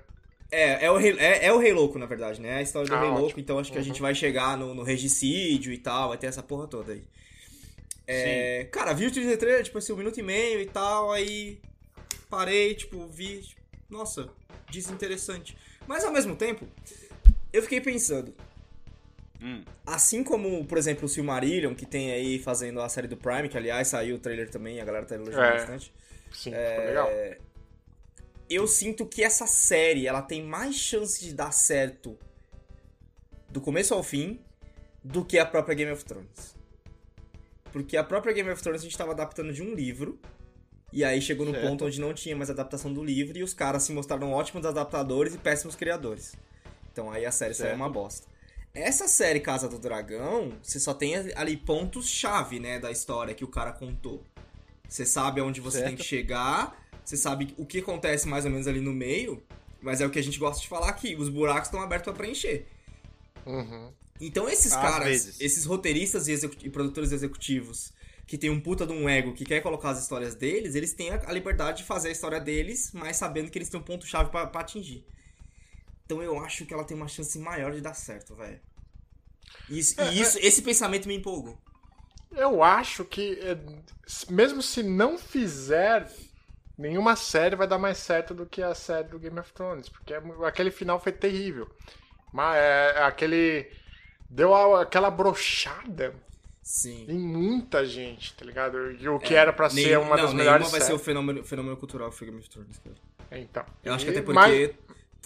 S7: é, é o, rei, é, é o Rei Louco, na verdade, né? É a história do
S6: Ah,
S7: Rei
S6: ótimo.
S7: Louco, então acho que a gente vai chegar no, no regicídio e tal, vai ter essa porra toda aí. É, cara, vi o teaser trailer, tipo assim, um minuto e meio e tal, aí parei, tipo, vi, tipo, nossa, desinteressante. Mas ao mesmo tempo, eu fiquei pensando,
S5: Hum.
S7: assim como, por exemplo, o Silmarillion, que tem aí fazendo a série do Prime, que aliás saiu o trailer também, a galera tá elogiando
S6: É.
S7: bastante.
S6: Sim,
S7: É,
S6: ficou legal.
S7: eu sinto que essa série ela tem mais chance de dar certo do começo ao fim do que a própria Game of Thrones. Porque a própria Game of Thrones a gente estava adaptando de um livro e aí chegou no
S5: Certo.
S7: ponto onde não tinha mais adaptação do livro e os caras se mostraram ótimos adaptadores e péssimos criadores. Então aí a série saiu
S5: Certo.
S7: uma bosta. Essa série Casa do Dragão, você só tem ali pontos-chave, né, da história que o cara contou. Você sabe aonde você
S5: Certo.
S7: tem que chegar, você sabe o que acontece mais ou menos ali no meio, mas é o que a gente gosta de falar aqui, os buracos estão abertos pra preencher.
S6: Uhum.
S7: Então esses
S5: Às
S7: caras,
S5: vezes.
S7: esses roteiristas e, e produtores executivos que tem um puta de um ego que quer colocar as histórias deles, eles têm a, a liberdade de fazer a história deles, mas sabendo que eles têm um ponto-chave pra atingir. Então eu acho que ela tem uma chance maior de dar certo, velho. Isso,
S5: É,
S7: e isso, esse pensamento me empolgou.
S6: Eu acho que, é, mesmo se não fizer, nenhuma série vai dar mais certo do que a série do Game of Thrones, porque é aquele final foi terrível. Mas é, aquele. Deu aquela brochada
S7: Sim.
S6: em muita gente, tá ligado? E o que era pra ser uma
S7: não,
S6: das
S7: nenhuma
S6: melhores
S7: vai ser o
S6: séries.
S7: fenômeno, fenomenal cultural que foi Game of Thrones, cara.
S6: Então.
S7: Eu acho que até porque
S6: mas-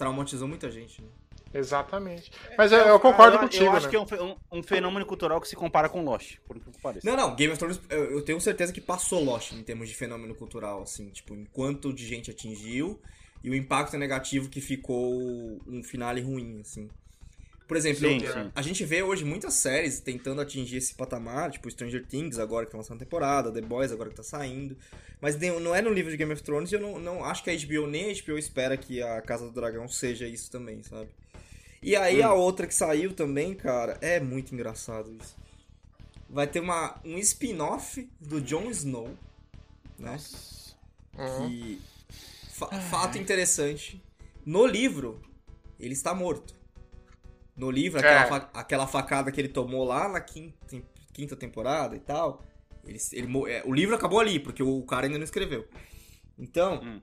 S7: traumatizou muita gente, né?
S6: Exatamente. Mas eu, eu concordo
S5: eu,
S6: contigo,
S5: Eu acho
S6: né?
S5: que é um, um- um fenômeno cultural que se compara com Lost, por que que pareça.
S7: Não, não, Game of Thrones, eu, eu tenho certeza que passou Lost em termos de fenômeno cultural, assim, tipo, enquanto de gente atingiu e o impacto negativo que ficou um finale ruim, assim. Por exemplo,
S5: Sim,
S7: eu-
S5: sim.
S7: a gente vê hoje muitas séries tentando atingir esse patamar, tipo Stranger Things agora que tá lançando temporada, The Boys agora que tá saindo. Mas não é no livro de Game of Thrones e eu não, não acho que a HBO nem a HBO espera que a Casa do Dragão seja isso também, sabe? E aí
S5: Hum.
S7: a outra que saiu também, cara, é muito engraçado isso. Vai ter uma, um spin-off do Jon Snow, né? Que, fa- fato interessante, no livro, ele está morto. No livro, aquela,
S6: É.
S7: fa- aquela facada que ele tomou lá na quinta, quinta temporada e tal, ele, ele, é, o livro acabou ali, porque o cara ainda não escreveu. Então,
S5: Hum.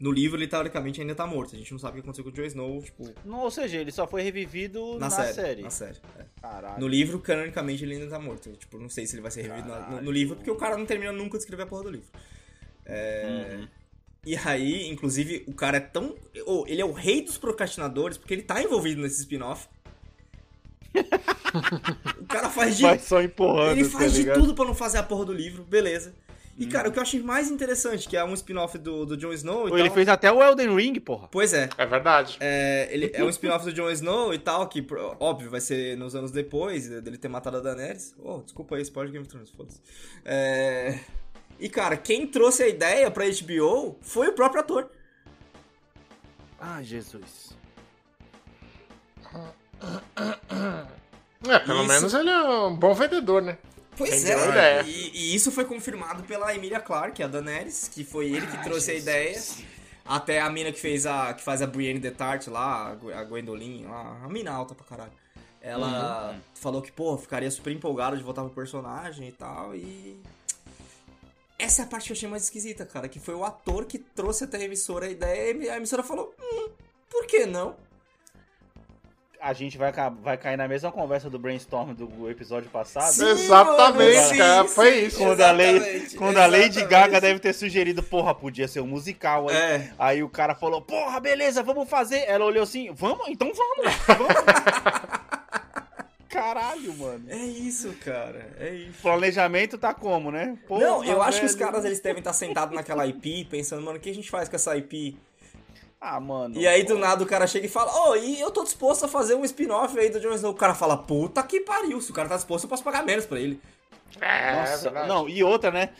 S7: no livro ele teoricamente ainda tá morto. A gente não sabe o que aconteceu com o Jon Snow, tipo,
S5: Não, ou seja, ele só foi revivido
S7: na,
S5: na,
S7: série,
S5: série.
S7: Na série, é.
S5: Caralho.
S7: No livro, canonicamente, ele ainda tá morto. Tipo, não sei se ele vai ser revivido na- no, no livro, porque o cara não termina nunca de escrever a porra do livro. É...
S5: Uhum.
S7: E aí, inclusive, o cara é tão. oh, ele é o rei dos procrastinadores, porque ele tá envolvido nesse spin-off. *laughs* o cara faz de.
S5: Vai só empurrando,
S7: Ele
S5: tá
S7: faz de
S5: ligado?
S7: tudo pra não fazer a porra do livro, beleza. E,
S5: Uhum.
S7: cara, o que eu achei mais interessante, que é um spin-off do, do Jon Snow e
S5: Ele
S7: tal-
S5: fez até o Elden Ring, porra.
S7: Pois é,
S6: É verdade.
S7: é, ele é um spin-off do Jon Snow e tal, que óbvio vai ser nos anos depois dele ter matado a Daenerys. Oh, desculpa aí, spoiler de Game of Thrones, foda-se. É... E cara, quem trouxe a ideia pra HBO foi o próprio ator.
S5: Ah, Jesus.
S6: É, pelo
S7: Isso.
S6: menos ele é um bom vendedor, né?
S7: Pois
S6: Entendeu a
S7: é,
S6: ideia.
S7: e, e isso foi confirmado pela Emilia Clarke, a Daenerys, que foi ele que trouxe a ideia. Até a mina que fez a. que faz a Brienne de Tart lá, a Gw- a Gwendolyn lá, a mina alta pra caralho. Ela falou que, pô, ficaria super empolgada de voltar pro personagem e tal, e. Essa é a parte que eu achei mais esquisita, cara, que foi o ator que trouxe até a emissora a ideia e a emissora falou, hum, por que não?
S5: A gente vai, vai cair na mesma conversa do brainstorm do episódio passado.
S7: Sim,
S6: Exatamente,
S7: sim,
S6: cara, foi
S7: sim,
S6: isso.
S5: Quando a, Lady,
S7: exatamente,
S5: quando a Lady. Gaga deve ter sugerido, porra, podia ser um musical. Aí,
S7: É.
S5: aí o cara falou, porra, beleza, vamos fazer. Ela olhou assim, vamos? Então vamos. vamos. *laughs* Caralho, mano.
S7: É isso, cara, é isso.
S5: Planejamento tá como, né? Porra,
S7: não, eu acho que os
S5: velho.
S7: caras eles devem estar sentados naquela IP, pensando, mano, o que a gente faz com essa IP?
S5: Ah, mano.
S7: E aí do nada o cara chega e fala, ô, e eu tô disposto a fazer um spin-off aí do Jon Snow. O cara fala, puta que pariu, se o cara tá disposto, eu posso pagar menos pra ele.
S6: É, é
S5: Nossa,
S6: verdade.
S5: não, e outra, né?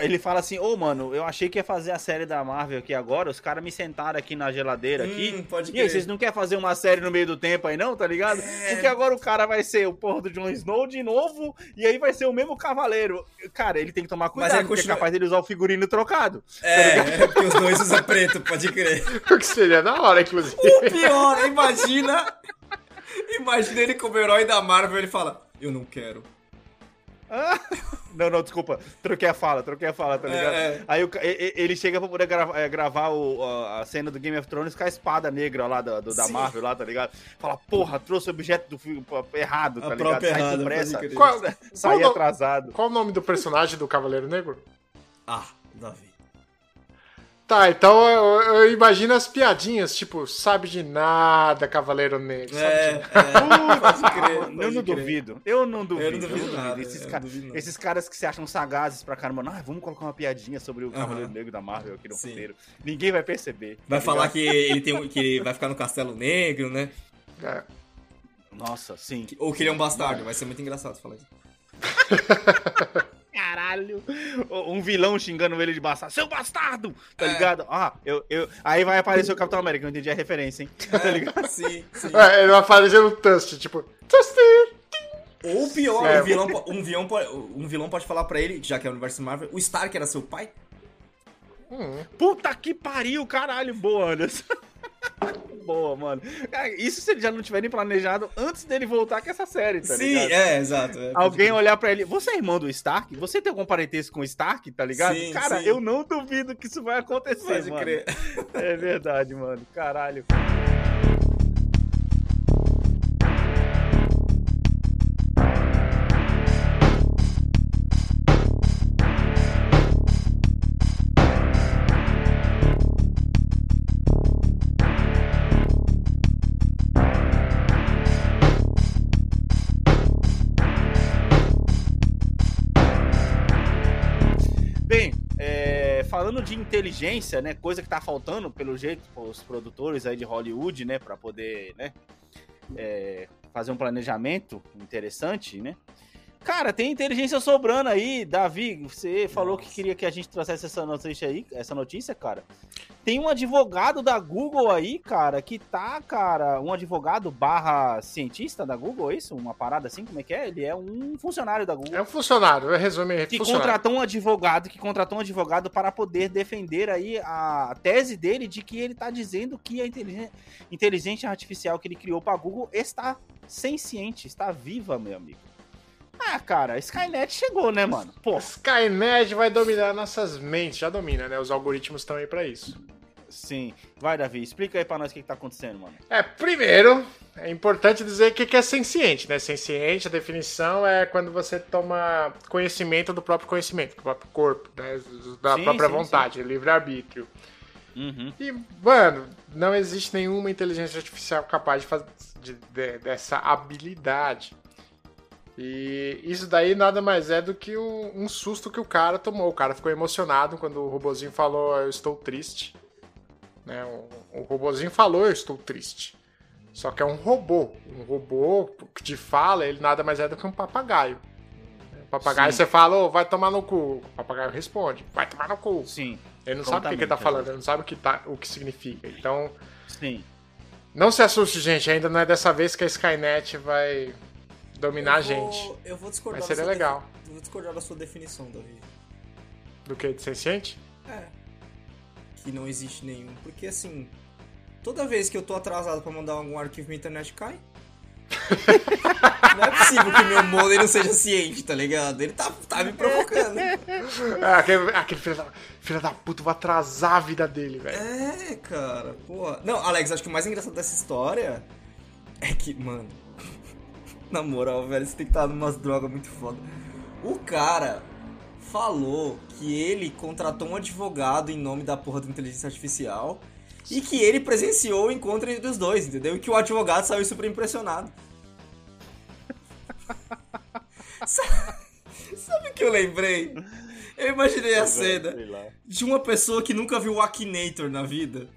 S5: Ele fala assim, ô, mano, eu achei que ia fazer a série da Marvel aqui agora, os caras me sentaram aqui na geladeira aqui.
S7: Hum, pode
S5: E aí, vocês não querem fazer uma série no meio do tempo aí não, tá ligado?
S7: É.
S5: Porque agora o cara vai ser o porra do Jon Snow de novo, e aí vai ser o mesmo cavaleiro. Cara, ele tem que tomar cuidado,
S7: ele
S5: porque
S7: continua-
S5: é capaz dele usar o figurino trocado.
S7: É, é porque os dois usam preto, pode crer. *laughs*
S6: O que seria da hora, inclusive.
S7: O pior, imagina. Imagina ele como herói da Marvel, ele fala, eu não quero. *laughs*
S5: Não, não, desculpa. Troquei a fala, troquei a fala, tá
S7: É,
S5: ligado?
S7: é.
S5: Aí o ele chega pra poder grava- é, gravar o- a cena do Game of Thrones com a espada negra lá da, do- da
S7: Sim.
S5: Marvel lá, tá ligado? Fala, porra, trouxe o objeto do filme errado, tá
S7: A
S5: ligado? Sai
S7: errada,
S5: com pressa. *laughs*
S6: Qual,
S5: sai
S6: qual,
S5: atrasado.
S6: qual o nome do personagem do Cavaleiro Negro?
S7: Ah, Davi.
S6: Tá, então eu, eu imagino as piadinhas, tipo, sabe de nada, Cavaleiro Negro. Sabe
S7: É,
S6: de...
S7: é, *laughs* pode crer.
S5: eu não
S7: crer.
S5: duvido. Eu não duvido.
S7: Eu não duvido nada,
S5: Esses,
S7: eu
S5: ca-
S7: não duvido nada.
S5: esses caras que se acham sagazes pra caramba, não, ah, vamos colocar uma piadinha sobre o. Cavaleiro Negro da Marvel aqui no
S7: Sim.
S5: roteiro. Ninguém vai perceber.
S7: Vai
S5: tá
S7: falar que ele tem um- que ele vai ficar no Castelo Negro, né?
S6: É.
S5: Nossa, sim.
S7: Ou que ele é um bastardo, vai ser muito engraçado falar isso. *laughs*
S5: Caralho! Um vilão xingando ele de bastardo. Seu bastardo! Tá
S7: É.
S5: ligado? Ah, eu, eu... Aí vai aparecer o Capitão América, eu entendi a referência, hein? Tá ligado? *laughs*
S7: Sim, sim.
S6: É, ele vai aparecer no Tust, tipo, Tust!
S7: Ou pior,
S6: É.
S7: um, vilão, um, vilão, um vilão pode falar pra ele, já que é o universo Marvel, o Stark era seu pai?
S5: Puta que pariu, caralho! Boa, Anderson. *laughs* Boa, mano. Cara, Isso se ele já não tiver nem planejado antes dele voltar com essa série, tá
S7: Sim,
S5: ligado?
S7: é, exato. é,
S5: Alguém olhar pra ele, você é irmão do Stark? Você tem algum parentesco com o Stark, tá ligado?
S7: Sim,
S5: Cara,
S7: sim.
S5: eu não duvido que isso vai acontecer,
S7: Pode
S5: mano.
S7: crer.
S5: É verdade, mano. Caralho. De inteligência, né? Coisa que tá faltando, pelo jeito, os produtores aí de Hollywood, né? Pra poder, né? é, fazer um planejamento interessante, né? Cara, tem inteligência sobrando aí, Davi. Você falou que queria que a gente trouxesse essa notícia aí, essa notícia, cara. Tem um advogado da Google aí, cara, que tá, cara, um advogado barra cientista da Google, é isso? Uma parada assim, como é que é? Ele é um funcionário da Google.
S6: É um funcionário, eu resumo é
S5: que contratou um advogado, que contratou um advogado para poder defender aí a tese dele de que ele tá dizendo que a inteligência artificial que ele criou para Google está senciente, está viva, meu amigo. Ah, cara, Skynet chegou, né, mano? Pô,
S6: Skynet vai dominar nossas mentes, já domina, né? Os algoritmos estão aí pra isso.
S5: sim. Vai, Davi, explica aí pra nós o que, que tá acontecendo, mano.
S6: É, primeiro, é importante dizer o que que é senciente, né? Senciente, a definição é quando você toma conhecimento do próprio conhecimento, do próprio corpo, né? Da
S5: Sim,
S6: própria
S5: sim,
S6: vontade, livre-arbítrio.
S5: Uhum.
S6: E, mano, não existe nenhuma inteligência artificial capaz de fazer de- de- dessa habilidade. E isso daí nada mais é do que um, um susto que o cara tomou. O cara ficou emocionado quando o robozinho falou, eu estou triste. Né? O, o robozinho falou, eu estou triste. Só que é um robô. Um robô que te fala, ele nada mais é do que um papagaio. O papagaio
S5: Sim.
S6: você fala, ô, vai tomar no cu. O papagaio responde, vai tomar no cu.
S5: Sim,
S6: Ele não sabe o que, que ele tá
S5: Prontamente,
S6: falando, ele não sabe o que, tá, o que significa. Então,
S5: sim.
S6: não se assuste, gente. Ainda não é dessa vez que a Skynet vai dominar a
S7: vou-
S6: gente.
S7: Eu vou discordar
S6: Mas seria legal.
S7: defi- Eu vou discordar da sua definição, Davi.
S6: Do que? De senciente?
S7: É. Que não existe nenhum. Porque assim, toda vez que eu tô atrasado pra mandar algum arquivo, minha internet cai. *laughs* não é possível que meu modem não seja ciente, tá ligado? Ele tá, tá me provocando.
S6: Ah, aquele aquele filho, da, filho da puta vai atrasar a vida dele, velho.
S7: É, cara, porra. Não, Alex, acho que o mais engraçado dessa história é que, mano. Na moral, velho, você tem que estar numas drogas muito foda. O cara falou que ele contratou um advogado em nome da porra da inteligência artificial e que ele presenciou o encontro entre os dois, entendeu? E que o advogado saiu super impressionado. *laughs* Sa- Sabe o que eu lembrei? Eu imaginei a cena de uma pessoa que nunca viu o Akinator na vida.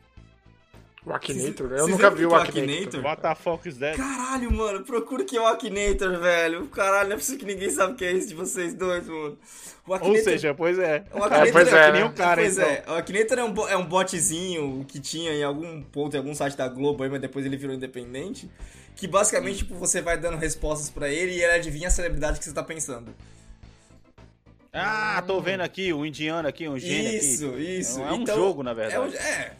S6: O Akinator?
S7: Vocês
S6: Eu nunca vi o Akinator.
S7: Akinator?
S5: What the fuck is that?
S7: Caralho, mano, procura que é o Akinator, velho. Caralho, não é possível que ninguém sabe o que é isso de vocês dois, mano. O
S5: Ou
S7: Akinator-
S5: seja, pois é.
S7: o Akinator
S6: pois é,
S5: que nem
S6: né?
S5: o cara,
S7: pois
S5: então.
S7: é, o Akinator é um, bo- é um botzinho que tinha em algum ponto, em algum site da Globo aí, mas depois ele virou independente. Que basicamente, tipo, você vai dando respostas pra ele e ele adivinha a celebridade que você tá pensando.
S5: Ah, tô vendo aqui, um indiano aqui, um gênio aqui.
S7: Isso, isso.
S5: É um
S7: Então,
S5: jogo, na
S7: É um,
S5: verdade.
S7: é, é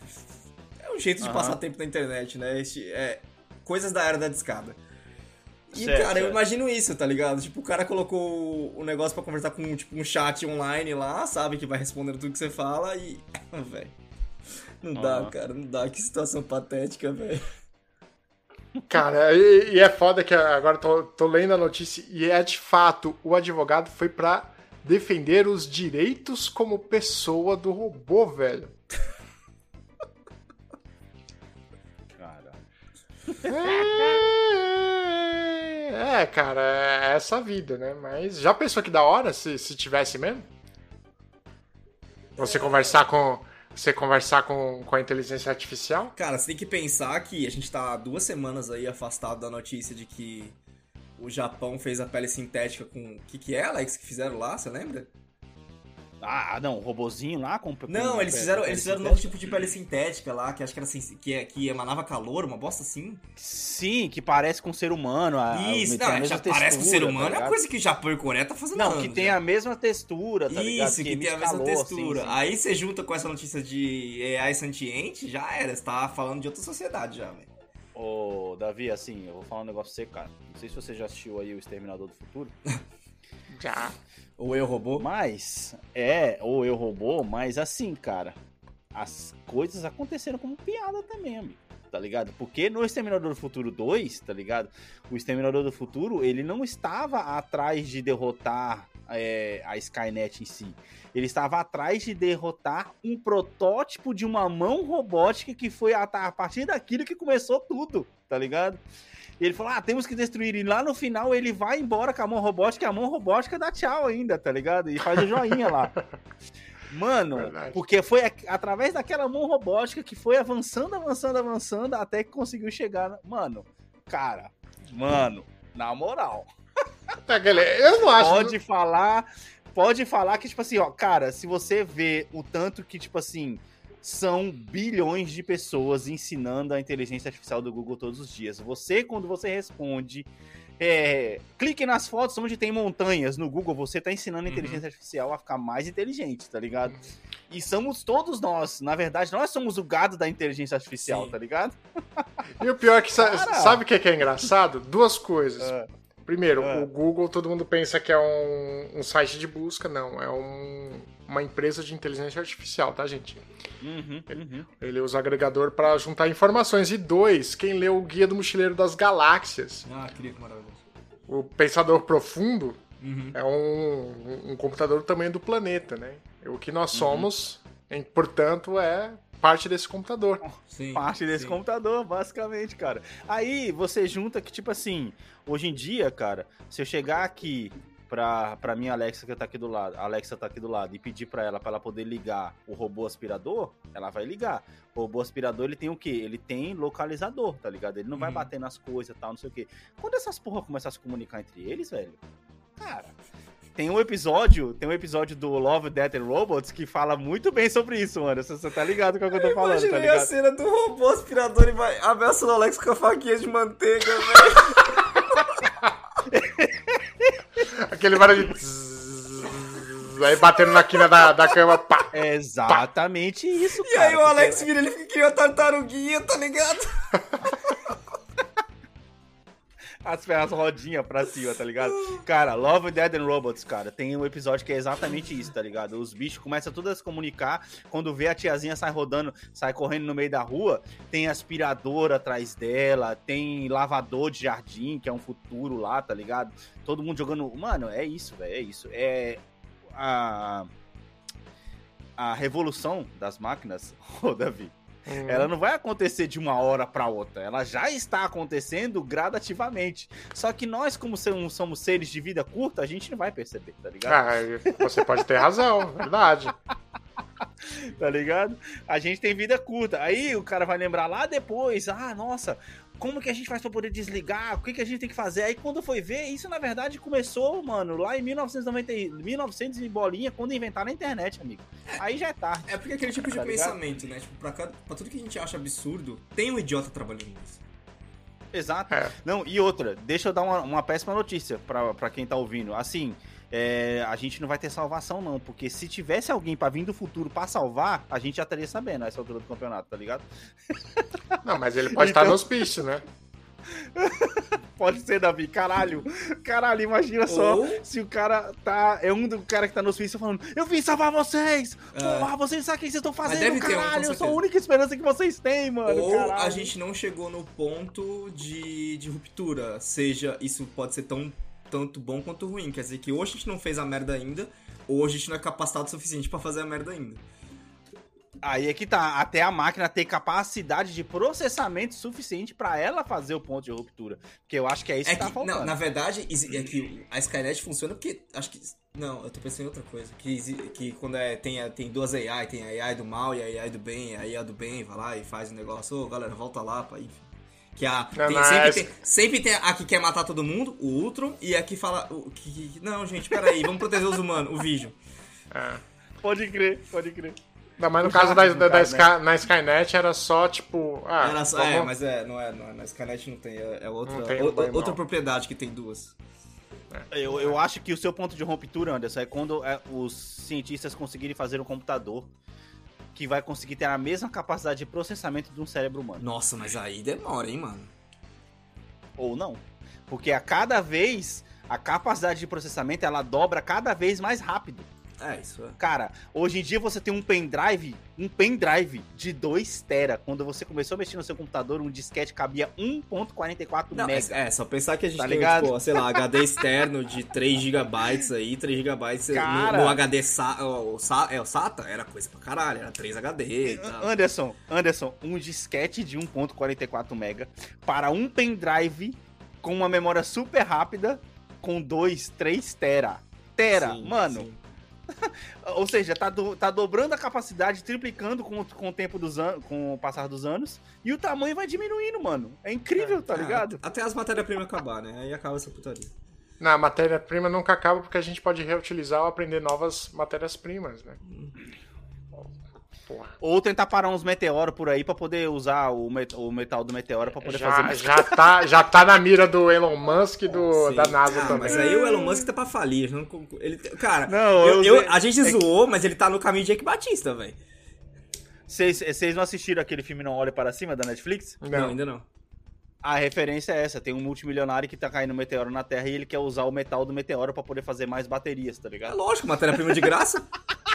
S7: um jeito de
S5: Aham.
S7: passar tempo na internet, né? Este- é, coisas da era da discada. E,
S5: Certo,
S7: cara, eu
S5: certo.
S7: imagino isso, tá ligado? Tipo, o cara colocou o negócio pra conversar com tipo, um chat online lá, sabe? Que vai respondendo tudo que você fala e. *laughs* velho. Não dá,
S5: Aham.
S7: cara, não dá. Que situação patética, velho.
S6: Cara, e, e é foda que agora eu tô, tô lendo a notícia e é de fato, o advogado foi pra defender os direitos como pessoa do robô, velho. É, é, cara, é essa vida, né? Mas já pensou que da hora se, se tivesse mesmo? Você conversar com. Você conversar com, com a inteligência artificial?
S7: Cara, você tem que pensar que a gente tá duas semanas aí afastado da notícia de que o Japão fez a pele sintética com. O que, que é, Alex, que fizeram lá? Você lembra?
S5: Ah, não, o robozinho lá com.
S7: Não, eles fizeram, eles fizeram um novo tipo de pele sintética lá, que acho que era assim, que, é- que emanava calor, uma bosta assim.
S5: Sim, que parece com um ser humano. A,
S7: Isso,
S5: tem a
S7: não,
S5: mesma
S7: já parece com ser
S5: textura,
S7: humano,
S5: tá
S7: é uma coisa que Japão e Coreia tá fazendo
S5: Não,
S7: anos
S5: que tem
S7: já.
S5: a mesma textura, tá ligado?
S7: Isso, que, tem
S5: emite
S7: a mesma
S5: calor,
S7: textura.
S5: sim, sim.
S7: Aí você junta com essa notícia de AI sentiente, já era, você tá falando de outra sociedade já, velho.
S5: Ô, Davi, assim, eu vou falar um negócio pra você, cara. Não sei se você já assistiu aí o Exterminador do Futuro. *laughs*
S6: Já.
S7: Ou eu robô?
S5: Mas, é, ou eu robô, mas assim, cara, as coisas aconteceram como piada também, amigo. Tá ligado? Porque no Exterminador do Futuro 2, tá ligado? O Exterminador do Futuro, ele não estava atrás de derrotar é, a Skynet em si. Ele estava atrás de derrotar um protótipo de uma mão robótica que foi a, a partir daquilo que começou tudo, tá ligado? E ele falou: ah, temos que destruir. E lá no final ele vai embora com a mão robótica e a mão robótica dá tchau ainda, tá ligado? E faz o joinha lá. *laughs* Mano,
S6: Verdade.
S5: porque foi através daquela mão robótica que foi avançando, avançando, avançando, até que conseguiu chegar. Mano, cara, mano, na moral.
S6: Eu não acho.
S5: Pode falar, pode falar que, tipo assim, ó, cara, se você vê o tanto que, tipo assim, são bilhões de pessoas ensinando a inteligência artificial do Google todos os dias. Você, quando você responde, é, clique nas fotos onde tem montanhas no Google, você tá ensinando a inteligência artificial a ficar mais inteligente, tá ligado? E somos todos nós, na verdade, nós somos o gado da inteligência artificial,
S7: Sim.
S5: tá ligado? *laughs*
S6: E o pior é que
S5: Cara.
S6: sabe o que é, que é engraçado? Duas coisas.
S5: Ah.
S6: Primeiro,
S5: Ah.
S6: o Google, todo mundo pensa que é um, um site de busca, não. É um- uma empresa de inteligência artificial, tá, gente?
S5: Uhum, uhum.
S6: Ele usa agregador para juntar informações. E dois, quem leu o Guia do Mochileiro das Galáxias,
S7: Ah, que livro maravilhoso.
S6: o Pensador Profundo,
S7: Uhum.
S6: é um, um computador do tamanho do planeta, né? O que
S5: Uhum.
S6: nós somos, em- portanto, é parte desse computador.
S7: Sim.
S5: parte desse
S7: sim.
S5: computador, basicamente, cara. Aí você junta que, tipo assim, hoje em dia, cara, se eu chegar aqui pra, pra minha Alexa que tá aqui do lado, a Alexa tá aqui do lado, e pedir pra ela, pra ela poder ligar o robô aspirador, ela vai ligar. O robô aspirador, ele tem o quê? Ele tem localizador, tá ligado? Ele não vai
S7: Uhum.
S5: bater nas coisas e tal, não sei o quê. Quando essas porra começar a se comunicar entre eles, velho, cara... Tem um episódio, tem um episódio do Love, Death and Robots que fala muito bem sobre isso, mano. Você, você tá ligado com o que eu tô falando, tá
S7: Imaginei
S5: ligado?
S7: a cena do robô aspirador e vai abraça o Alex com a faquinha de manteiga, velho. *laughs*
S6: Aquele barulho de... Aí batendo na quina da, da cama, pá.
S5: É exatamente isso,
S7: E
S5: cara.
S7: aí o Alex vira, ele fica que nem uma tartaruguinha, tá ligado? *laughs*
S5: As, as rodinhas pra cima, tá ligado? Cara, Love, Dead and Robots, cara, tem um episódio que é exatamente isso, tá ligado? Os bichos começam tudo a se comunicar, quando vê a tiazinha sai rodando, sai correndo no meio da rua, tem aspirador atrás dela, tem lavador de jardim, que é um futuro lá, tá ligado? Todo mundo jogando... Mano, é isso, velho, é isso. É... A... A revolução das máquinas, *laughs* ô Davi, ela não vai acontecer de uma hora pra outra. Ela já está acontecendo gradativamente. Só que nós, como somos, somos seres de vida curta, a gente não vai perceber, tá ligado?
S6: Ah, você pode ter razão, verdade. *laughs*
S5: Tá ligado? A gente tem vida curta. Aí o cara vai lembrar lá depois: ah, nossa, como que a gente faz pra poder desligar? O que, que a gente tem que fazer? Aí quando foi ver, isso na verdade começou, mano, lá em 1990, e- 1900 e bolinha, quando inventaram a internet, amigo. Aí já é tarde.
S7: É porque aquele tipo de
S5: Tá ligado?
S7: pensamento, né? Tipo, pra, cada, pra tudo que a gente acha absurdo, tem um idiota trabalhando nisso.
S5: Exato.
S6: É.
S5: Não, e outra, deixa eu dar uma, uma péssima notícia pra, pra quem tá ouvindo. Assim, é, a gente não vai ter salvação, não, porque se tivesse alguém pra vir do futuro pra salvar, a gente já estaria sabendo a essa altura do campeonato, tá ligado? *laughs*
S6: Não, mas ele pode estar
S5: Então-
S6: no hospício, né? *laughs*
S5: Pode ser, Davi, caralho. Caralho, imagina só se o cara tá. É um do cara que tá no hospício falando: Eu vim salvar vocês!
S7: É.
S5: Porra, vocês sabem o que vocês estão fazendo,
S7: um,
S5: caralho! eu sou a única esperança que vocês têm, mano.
S7: Ou
S5: caralho.
S7: a gente não chegou no ponto de, de ruptura. Seja, isso pode ser tão tanto bom quanto ruim. Quer dizer que ou a gente não fez a merda ainda, ou a gente não é capacitado o suficiente pra fazer a merda ainda.
S5: Aí é que tá, até a máquina ter capacidade de processamento suficiente pra ela fazer o ponto de ruptura. Porque eu acho que é isso
S7: É
S5: que, tá
S7: que,
S5: faltando.
S7: não, na verdade, é que a Skynet funciona porque. Acho que. Não, eu tô pensando em outra coisa. Que, que quando é, tem, a- tem duas AI, tem a AI do mal e a AI do bem, a AI do bem vai lá e faz o negócio. Ô, galera, volta lá, pá. Enfim. Que a,
S6: Não,
S7: tem-
S6: não,
S7: sempre, tem, sempre tem a que quer matar todo mundo, o Ultron, e a que fala. O, que, que- não, gente, peraí, vamos proteger os humanos, o Vision.
S6: É.
S5: Pode crer, pode crer.
S6: Não, mas no caso da, da, da Sky- na Skynet era só tipo. Ah,
S7: Era só-
S6: vamos-
S7: é, mas é, não é, não é. Na Skynet não tem, é, é outra,
S6: tem,
S7: o-
S6: tem,
S7: outra propriedade que tem duas.
S5: Eu, eu acho que o seu ponto de ruptura, Anderson, é quando é, os cientistas conseguirem fazer um computador que vai conseguir ter a mesma capacidade de processamento de um cérebro humano.
S7: Nossa, mas aí demora, hein, mano.
S5: Ou não. Porque a cada vez, a capacidade de processamento, ela dobra cada vez mais rápido.
S7: É, isso é.
S5: Cara, hoje em dia você tem um pendrive, um pendrive de 2 tera. Quando você começou a mexer no seu computador, um disquete cabia 1.44
S7: Não,
S5: mega.
S7: é, é, só pensar que a gente
S5: Tá
S7: tem,
S5: ligado?
S7: tipo, sei lá, HD externo de 3 GB aí, 3 GB
S5: Cara.
S7: no, no HD sa, o, o sa, é, o SATA era coisa pra caralho, era 3 HD e tal.
S5: Anderson, Anderson, um disquete de 1.44 mega para um pendrive com uma memória super rápida com 2, 3 tera. Tera,
S7: Sim,
S5: mano.
S7: sim. *laughs*
S5: Ou seja, tá, do- tá dobrando a capacidade, triplicando com, o- com o tempo dos anos, com o passar dos anos, e o tamanho vai diminuindo, mano. É incrível, tá
S7: Ah,
S5: ligado?
S7: Até as matérias-primas acabar, né? Aí acaba essa putaria.
S6: Na a matéria-prima nunca acaba porque a gente pode reutilizar ou aprender novas matérias-primas, né? Porra.
S5: Ou tentar parar uns meteoros por aí pra poder usar o, met- o metal do meteoro pra poder fazer
S6: Já,
S5: mais.
S6: já, tá, já tá na mira do Elon Musk e do,
S7: Sim.
S6: da NASA
S7: ah,
S6: também.
S7: Mas aí o Elon Musk tá pra falir. não- Ele, cara,
S5: Não,
S7: eu-
S5: eu
S7: eu- a gente
S5: é que-
S7: zoou, mas ele tá no caminho de Jake Batista, velho.
S5: Vocês vocês não assistiram aquele filme Não Olhe Para Cima, da Netflix?
S7: Não.
S6: Não.
S7: ainda não.
S5: A referência é essa, tem um multimilionário que tá caindo um meteoro na Terra e ele quer usar o metal do meteoro pra poder fazer mais baterias, tá
S7: É
S5: ligado?
S7: lógico, matéria-prima de graça. *laughs*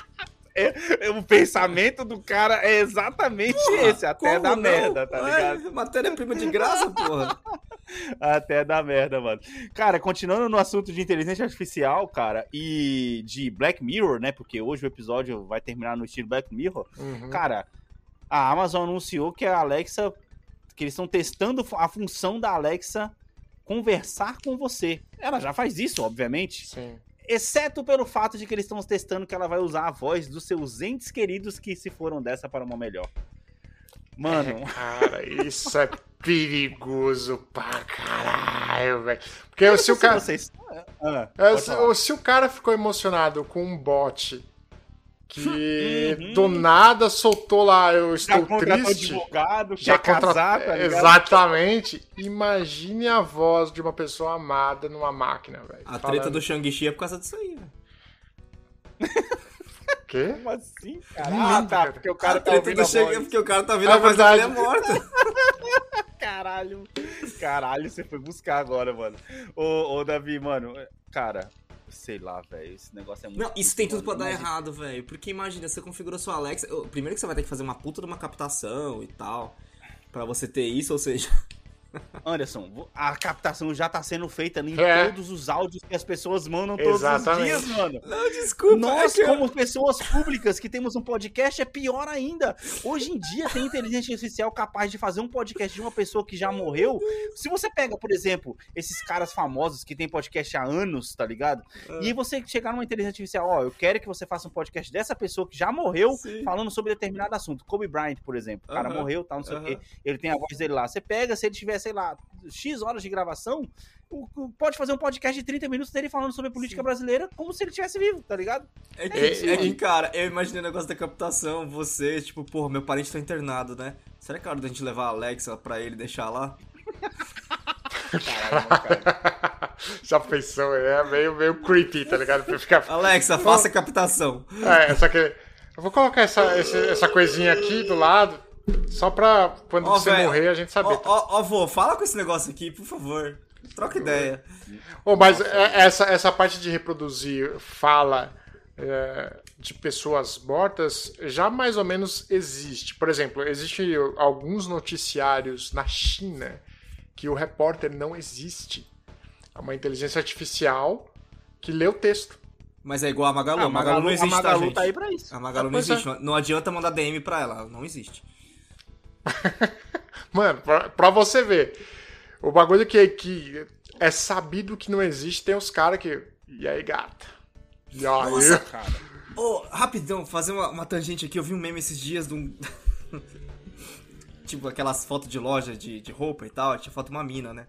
S5: É, o pensamento do cara é exatamente esse, até da
S7: não?
S5: merda, tá ligado?
S7: É, matéria-prima de graça, porra. *laughs*
S5: Até da merda, mano. Cara, continuando no assunto de inteligência artificial, cara, e de Black Mirror, né? Porque hoje o episódio vai terminar no estilo Black Mirror.
S6: Uhum.
S5: Cara, a Amazon anunciou que a Alexa, que eles estão testando a função da Alexa conversar com você. Ela já faz isso, obviamente.
S6: Sim.
S5: Exceto pelo fato de que eles estão testando que ela vai usar a voz dos seus entes queridos que se foram dessa para uma melhor. Mano,
S6: Cara, isso é perigoso pra caralho, velho. Porque se o cara.
S5: vocês. Ah,
S6: É, se, se o cara ficou emocionado com um bot que *laughs*
S5: Uhum.
S6: do nada soltou lá, eu
S5: já
S6: estou
S5: contratou
S6: triste.
S5: advogado,
S6: Já
S5: quer
S6: contra-
S5: casar, tá?
S6: Exatamente. Imagine a voz de uma pessoa amada numa máquina, velho.
S7: A
S6: Falando-
S7: treta do Shang-Chi é por causa disso aí, velho. *laughs*
S6: Quê?
S5: Como assim, cara? Ah, tá, porque o cara
S7: a
S5: tá
S7: treta
S5: ouvindo
S7: do
S5: a
S7: Shang
S5: voz.
S7: é porque o cara tá vendo
S6: É
S7: a voz da mulher
S6: verdade.
S7: morta. *laughs*
S5: Caralho. Caralho, você foi buscar agora, mano. Ô, ô Davi, mano, cara, sei lá, velho. Esse negócio é muito.
S7: Não, isso tem tudo pra dar
S5: Imagina-
S7: errado, velho. Porque imagina, você configurou sua Alexa. Primeiro que você vai ter que fazer uma puta de uma captação e tal. Pra você ter isso, ou seja.
S5: Anderson, a captação já tá sendo feita em
S6: É.
S5: todos os áudios que as pessoas mandam todos
S6: Exatamente.
S5: os dias, mano.
S7: Não, desculpa.
S5: Nós,
S7: é eu-
S5: como pessoas públicas que temos um podcast, é pior ainda. Hoje em dia tem inteligência artificial capaz de fazer um podcast de uma pessoa que já morreu. Se você pega, por exemplo, esses caras famosos que tem podcast há anos, tá ligado?
S7: Ah.
S5: E aí você chegar numa inteligência artificial, ó, eu quero que você faça um podcast dessa pessoa que já morreu,
S7: Sim.
S5: falando sobre determinado assunto. Kobe Bryant, por exemplo. O cara
S7: Aham,
S5: morreu, tal, não sei o
S7: aham.
S5: quê. Ele tem a voz dele lá. Você pega, se ele tiver, sei lá, X horas de gravação, o- o- pode fazer um podcast de 30 minutos dele falando sobre política brasileira como se ele estivesse vivo, tá ligado?
S7: É que,
S6: É,
S7: é que, cara, eu imaginei o negócio da captação, você, tipo, porra, meu parente tá internado, né? Será que é hora da gente levar a Alexa pra ele deixar lá?
S5: Caralho, cara.
S6: Já pensou, é meio, meio creepy, tá ligado? Pra ficar...
S7: Alexa, faça a captação.
S6: É, só que. Eu vou colocar essa, essa coisinha aqui do lado, só pra quando
S7: Ó,
S6: você
S7: velho,
S6: morrer a gente saber.
S7: Ó, ó, ó, vô, fala com esse negócio aqui, por favor. Troca ideia.
S6: Ô, mas é- essa, essa parte de reproduzir fala é, de pessoas mortas já mais ou menos existe. Por exemplo, existe alguns noticiários na China que o repórter não existe. É uma inteligência artificial que lê o texto.
S7: Mas é igual a Magalu.
S5: Ah,
S7: a Magalu, não existe,
S5: a Magalu
S7: tá, gente?
S5: tá aí pra isso.
S7: A Magalu
S6: Ah,
S7: não
S6: é.
S7: existe. Não, não adianta mandar DM pra ela, ela não existe. *laughs*
S6: Mano, pra, pra você ver. O bagulho que, que é sabido que não existe, tem os caras que. E aí, gata? E aí?
S7: Nossa,
S5: Cara,
S7: Ô, rapidão, fazer uma, uma tangente aqui. Eu vi um meme esses dias de um. *laughs* tipo, aquelas fotos de loja de, de roupa e tal. Tinha foto de uma mina, né?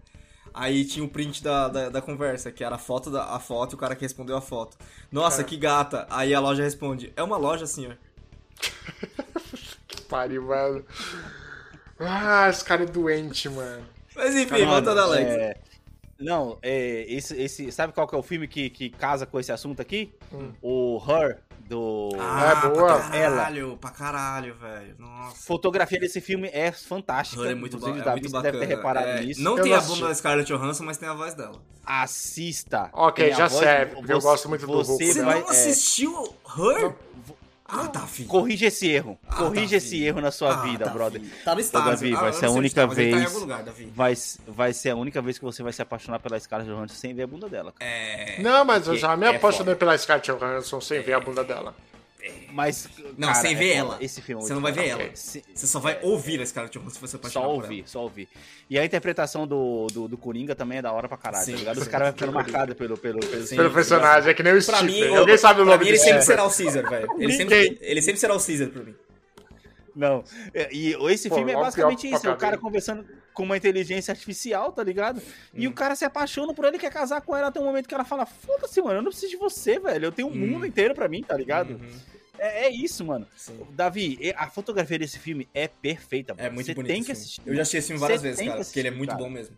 S7: Aí tinha o print da, da, da conversa, que era a foto, da, a foto e o cara que respondeu a foto. Nossa,
S6: É.
S7: que gata. Aí a loja responde: É uma loja, senhor. *laughs*
S6: Que pariu, mano. Ah, esse cara é doente, mano.
S7: Mas enfim,
S5: Mano,
S7: voltando a Alex.
S5: é, Não, é, esse, esse, sabe qual que é o filme que, que casa com esse assunto aqui? O Her, do...
S7: Ah,
S6: É boa.
S7: pra caralho, pra caralho, velho. Nossa.
S5: Fotografia desse filme é fantástica.
S7: Her é muito, ba
S5: Inclusive,
S7: é
S5: Davi,
S7: muito
S5: você
S7: bacana.
S5: deve ter reparado
S7: É,
S5: nisso.
S7: Não
S6: Eu
S7: tem
S6: não
S7: a bunda da Scarlett Johansson, mas tem a voz dela.
S5: Assista.
S6: Ok, já
S5: voz-
S6: serve, porque eu
S5: você-
S6: gosto muito do
S5: você
S6: Hulk.
S7: Você
S5: vai-
S7: não
S5: é,
S7: assistiu Her? Ah, tá, filho.
S5: Corrige esse erro.
S7: Ah,
S5: Corrige
S7: Davi.
S5: esse erro na sua
S7: Ah,
S5: vida,
S7: Davi.
S5: brother.
S7: Tá no
S5: Ô,
S7: Stars.
S5: Davi,
S7: Ah,
S5: vai
S7: eu
S5: ser a única
S7: tá, tá em
S5: vez-
S7: algum lugar, Davi.
S5: Vai, vai ser a única vez que você vai se apaixonar pela Scarlett Johansson sem ver a bunda dela. cara.
S7: É.
S6: Não, mas eu
S5: Porque
S6: já me
S5: é
S6: apaixonei
S5: foda.
S6: pela Scarlett Johansson sem ver a bunda dela.
S5: Mas.
S7: Não,
S5: cara,
S7: sem
S5: é
S7: ver
S5: foda.
S7: ela.
S5: Esse filme é
S7: Você não vai ver ela.
S5: Se-
S7: Você só vai ouvir a Scarlett Johansson se você apaixonar
S5: Só ouvir, só ouvir. E a interpretação do, do, do Coringa também é da hora pra caralho,
S7: Sim,
S5: tá ligado? Os caras vão ficando marcados pelo, pelo, pelo,
S7: Sim.
S6: Pelo personagem, é que nem o Steve.
S7: mim,
S6: Alguém sabe o
S7: pra
S6: nome
S7: mim ele sempre será o Caesar, velho. Ele sempre,
S6: Ninguém.
S7: ele sempre será o Caesar pra mim.
S5: Não. É, E esse
S6: Pô,
S5: filme é basicamente isso. É o cara conversando com uma inteligência artificial, tá ligado? E o
S7: Hum.
S5: cara se apaixona por ele, quer casar com ela até um momento que ela fala: Foda-se, mano, eu não preciso de você, velho. Eu tenho um mundo inteiro pra mim, tá ligado?
S7: Uhum.
S5: É, é isso, mano.
S7: Sim.
S5: Davi, a fotografia desse filme é perfeita,
S7: É
S5: mano.
S7: muito
S5: Você
S7: bonito.
S5: tem
S7: esse
S5: que
S7: filme.
S5: assistir.
S7: Eu já assisti esse filme várias
S5: Você
S7: vezes,
S5: tem
S7: cara,
S5: que
S7: porque ele é
S5: assistir,
S7: muito
S5: cara.
S7: bom mesmo.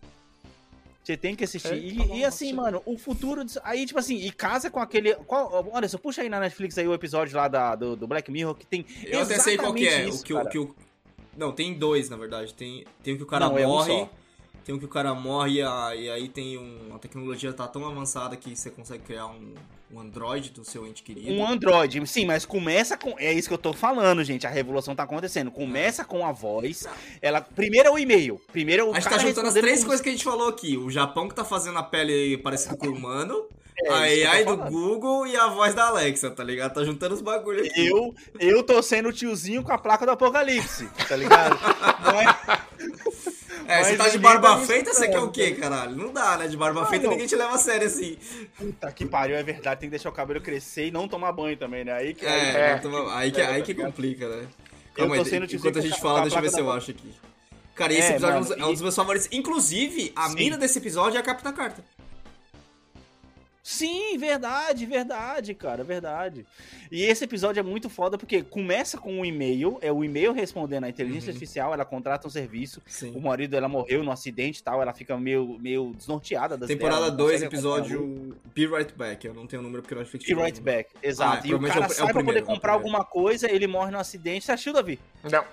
S5: Você tem que assistir.
S6: É,
S5: e,
S6: tá bom,
S5: e assim,
S6: assistir.
S5: mano, o futuro. disso- Aí, tipo assim, e casa com aquele. Qual, olha, só puxa aí na Netflix aí o episódio lá da, do, do Black Mirror que tem.
S7: Eu até sei qual que é.
S5: exatamente
S7: o
S5: isso,
S7: que, o, que o. Não, tem dois, na verdade. Tem, tem o que o cara
S5: Não, é um
S7: morre. tem o que o cara morre e, a- e aí tem um. A tecnologia tá tão avançada que você consegue criar um, um android do seu ente querido.
S5: Um Android, sim, mas começa com. É isso que eu tô falando, gente. A revolução tá acontecendo. Começa com a voz. Ela. Primeiro é o e-mail. Primeiro é o
S7: A gente tá juntando as três
S5: como
S7: coisas que a gente falou aqui. O Japão que tá fazendo a pele parecida com o humano. *laughs*
S5: É,
S7: a AI do. Google e a voz da Alexa, tá ligado? Tá juntando os bagulho aqui.
S5: Eu, eu tô sendo o tiozinho com a placa do apocalipse, tá ligado? *laughs* Não é-
S7: É, você tá de
S5: ninguém
S7: barba
S5: tá
S7: feita, você quer o quê, caralho? Não dá, né? De barba
S5: Não,
S7: feita
S5: não.
S7: ninguém te leva a sério assim.
S5: Puta que pariu, é verdade. Tem que deixar o cabelo crescer e não tomar banho também, né? Aí que. aí que-
S7: É, então, aí, que, aí que complica, né? Calma
S5: tô
S7: aí, enquanto a gente fala, deixa eu ver
S5: placa
S7: se eu acho aqui. Cara, esse
S5: É,
S7: episódio é um
S5: mano,
S7: dos- é um dos
S5: e-
S7: meus favoritos. Inclusive, a
S5: Sim.
S7: mina desse episódio é a Capitã Carter.
S5: Sim, verdade, verdade, cara, verdade. E esse episódio é muito foda porque começa com um e-mail, é o e-mail respondendo à inteligência
S7: Uhum.
S5: artificial, ela contrata um serviço, o
S7: Sim.
S5: marido dela morreu no acidente e tal, ela fica meio, meio desnorteada das
S7: Temporada
S5: ideias, não
S7: 2,
S5: consegue acompanhar o-
S7: episódio Be Right Back. Eu não tenho o número porque eu não.
S5: Be Right Back, exato.
S7: Ah,
S5: e o cara
S7: é o- é o
S5: sai pra
S7: primeiro,
S5: poder
S7: é o
S5: comprar
S7: primeiro.
S5: alguma coisa, ele morre no acidente. Você assistiu, Davi?
S6: Não.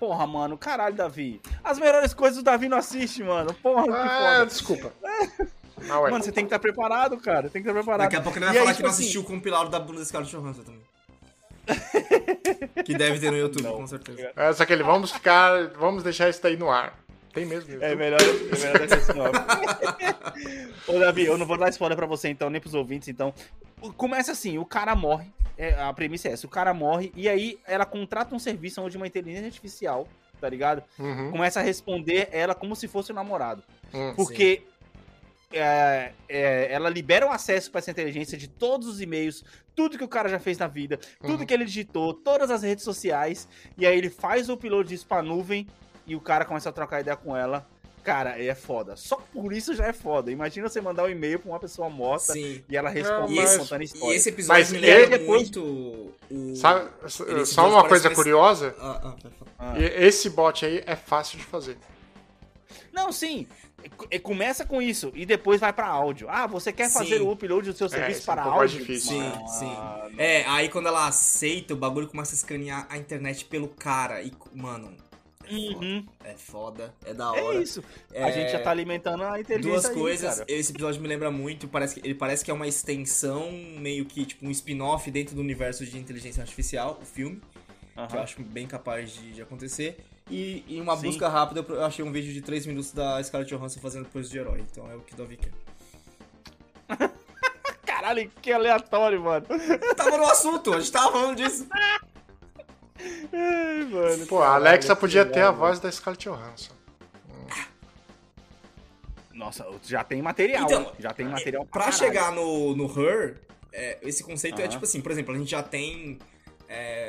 S5: Porra, mano, caralho, Davi. As melhores coisas o Davi não assiste, mano. Porra, que
S6: Ah,
S5: foda.
S6: desculpa. *laughs* Ah.
S5: Mano, você tem que estar preparado, cara. Tem que estar preparado.
S7: Daqui a pouco ele vai
S5: E aí,
S7: falar que
S5: tipo
S7: não
S5: assim,
S7: assistiu o compilado da bunda da Scarlett Johansson também. que deve ter no YouTube,
S5: Não.
S7: com certeza.
S6: É, só que ele, vamos ficar, vamos deixar isso daí no ar. Tem mesmo.
S5: É
S6: YouTube?
S5: melhor, é melhor deixar esse nome. Ô, Davi, eu não vou dar spoiler pra você, então, nem pros ouvintes, então. Começa assim, o cara morre. é, a premissa é essa, o cara morre, e aí ela contrata um serviço onde uma inteligência artificial, tá ligado?
S6: Uhum.
S5: Começa a responder ela como se fosse o namorado.
S6: Hum.
S5: Porque é, é, ela libera o acesso pra essa inteligência de todos os e-mails, tudo que o cara já fez na vida, tudo
S6: Uhum.
S5: que ele digitou, todas as redes sociais, e aí ele faz o upload disso pra nuvem e o cara começa a trocar ideia com ela. Cara, é foda. Só por isso já é foda. Imagina você mandar um e-mail pra uma pessoa morta
S7: Sim.
S5: e ela responde
S7: E esse,
S5: contando
S7: e
S5: história.
S7: esse episódio
S6: Mas
S7: me lembra
S6: ele-
S5: depois-
S7: muito o...
S6: Sabe, só uma coisa
S7: parece-
S6: curiosa,
S7: Ah, ah.
S5: Ah.
S6: e- esse bot aí é fácil de fazer.
S5: Não, sim. Começa com isso e depois vai pra áudio. Ah, você quer fazer
S7: Sim.
S5: o upload do seu serviço
S6: isso é um
S5: para
S6: pouco mais
S5: áudio?
S6: difícil.
S7: Sim,
S5: Ah,
S7: sim.
S5: não.
S7: É, aí quando ela aceita, o bagulho começa a escanear a internet pelo cara. E, mano, é foda.
S5: Uhum.
S7: É foda, é da
S5: É
S7: hora.
S5: isso. A
S7: É,
S5: gente já tá alimentando a inteligência
S7: Duas
S5: aí,
S7: coisas,
S5: cara.
S7: esse episódio me lembra muito, parece que, ele parece que é uma extensão, meio que tipo um spin-off dentro do universo de inteligência artificial, o filme, que eu acho bem capaz de, de acontecer. E em uma
S5: Sim.
S7: busca rápida, eu achei um vídeo de 3 minutos da Scarlett Johansson fazendo coisa de herói, então é o que Davi quer. *laughs*
S5: Caralho, que aleatório, mano.
S7: Tava no assunto, a gente tava falando disso.
S5: Ai, mano.
S6: Pô, a Alexa podia ter a voz da Scarlett Johansson.
S5: Nossa, já tem material.
S7: Então,
S5: já tem material
S7: Pra
S5: caralho.
S7: chegar no, no Her, é, esse conceito é
S5: Aham.
S7: tipo assim, por exemplo, a gente já tem é,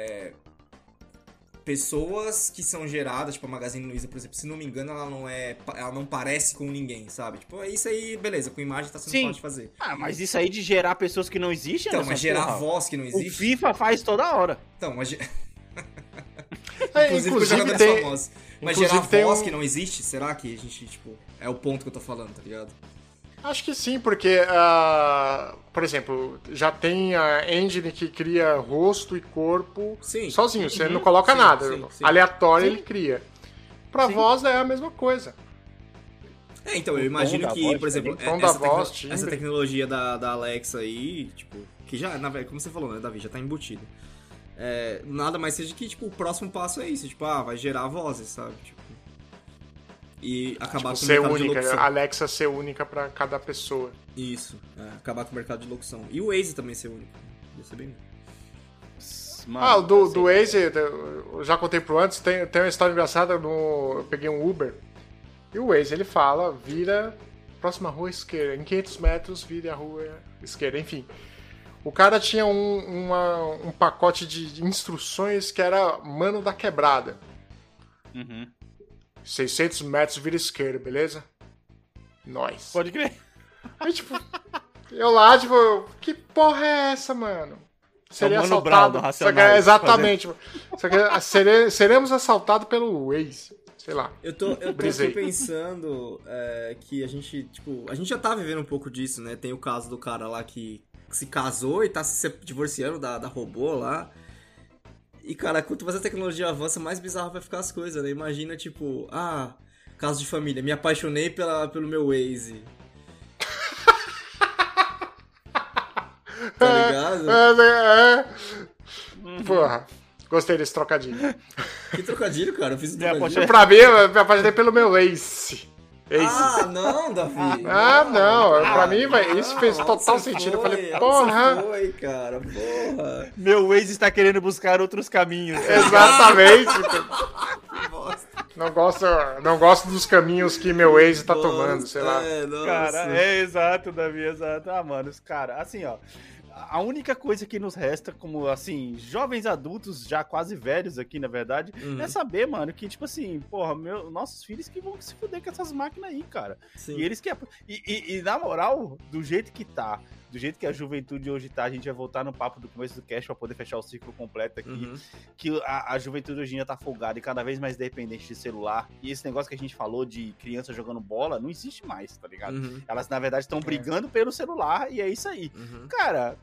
S7: pessoas que são geradas, tipo a Magazine Luiza, por exemplo, se não me engano, ela não é. Ela não parece com ninguém, sabe? Tipo, é isso aí, beleza, com imagem tá sendo
S5: Sim.
S7: fácil de fazer.
S5: Ah, mas isso aí de gerar pessoas que não existem,
S7: Então, mas gerar
S5: porra,
S7: voz que não
S5: O
S7: existe.
S5: FIFA faz toda hora.
S7: Então, mas. *laughs*
S6: É,
S7: Inclusive,
S6: inclusive
S7: jogadores
S6: tem,
S7: famosos. Mas
S6: inclusive
S7: gerar voz
S6: um-
S7: que não existe, será que a gente, tipo. É o ponto que eu tô falando, tá ligado?
S6: Acho que sim, porque, ah, por exemplo, já tem a engine que cria rosto e corpo
S7: Sim.
S6: sozinho. Você não coloca
S7: Sim,
S6: nada.
S7: sim, sim.
S6: Aleatório
S5: Sim.
S6: ele cria. Pra
S5: Sim.
S6: voz é a mesma coisa.
S7: É, então, eu imagino que,
S5: voz
S7: por exemplo,
S6: diferente. Tom
S7: essa,
S6: da voz,
S7: essa tecnologia da, da Alexa aí, tipo, que já, na verdade, como você falou, né, Davi, já tá embutido. É, nada mais seja que, tipo, o próximo passo é isso, tipo, ah, vai gerar vozes, sabe? Tipo, e acabar
S6: Tipo,
S7: com o mercado de
S6: única,
S7: locução.
S6: Alexa ser única pra cada pessoa.
S7: Isso, é, acabar com o mercado de locução. E o Waze também ser único. Ia ser bem...
S5: Mas, mano.
S6: Ah, o do,
S5: assim,
S6: do Waze, eu já contei pro antes, tem, tem uma história engraçada no. Eu peguei um Uber. E o Waze, ele fala, vira próxima rua esquerda. Em 500 metros, vira a rua esquerda. Enfim. O cara tinha um, uma- um pacote de instruções que era mano da quebrada.
S5: Uhum.
S6: 600 metros, vira esquerda, beleza? Nós.
S5: Pode crer.
S6: Aí, tipo, eu lá, tipo, que porra é essa, mano? Seria
S5: É o Mano Brown
S6: assaltado. que-
S5: Racionais
S6: exatamente. Só que ah, sere- seremos assaltados pelo Waze. Sei lá.
S7: Eu tô, eu tô pensando é, que a gente, tipo, a gente já tá vivendo um pouco disso, né? Tem o caso do cara lá que se casou e tá se se divorciando da, da robô lá. E, cara, quanto mais a tecnologia avança, mais bizarro vai ficar as coisas, né? Imagina, tipo, ah, caso de família, me apaixonei pela, pelo meu Waze. tá ligado?
S6: É, é. Porra, gostei desse trocadilho.
S7: Que trocadilho, cara. Eu fiz um trocadilho.
S6: pra mim, eu me apaixonei pelo meu Ace. Ace.
S7: Ah, não, Davi.
S6: Ah, não, pra mim, isso fez total sentido. Eu
S7: foi?
S6: falei,
S7: Onde
S6: porra.
S7: foi, cara, porra.
S5: Meu Waze está querendo buscar outros caminhos. *laughs*
S6: Exatamente.
S7: Que bosta.
S6: Não gosto, não gosto dos caminhos que meu Waze tá tomando, sei lá.
S7: É, nossa.
S5: Cara, é exato, Davi, exato. Ah, mano, cara, assim, ó. A única coisa que nos resta, como assim, jovens adultos, já quase velhos aqui, na verdade,
S7: Uhum.
S5: é saber, mano, que, tipo assim, porra, meu, nossos filhos que vão se fuder com essas máquinas aí, cara.
S7: Sim.
S5: E eles que. E, e- e, na moral, do jeito que tá, do jeito que a juventude hoje tá, a gente vai voltar no papo do começo do cast pra poder fechar o ciclo completo aqui.
S7: Uhum.
S5: Que a, a juventude hoje em dia tá folgada e cada vez mais dependente de celular. E esse negócio que a gente falou de criança jogando bola não existe mais, tá ligado?
S7: Uhum.
S5: Elas, na verdade, estão brigando pelo celular e é isso aí.
S7: Uhum.
S5: Cara,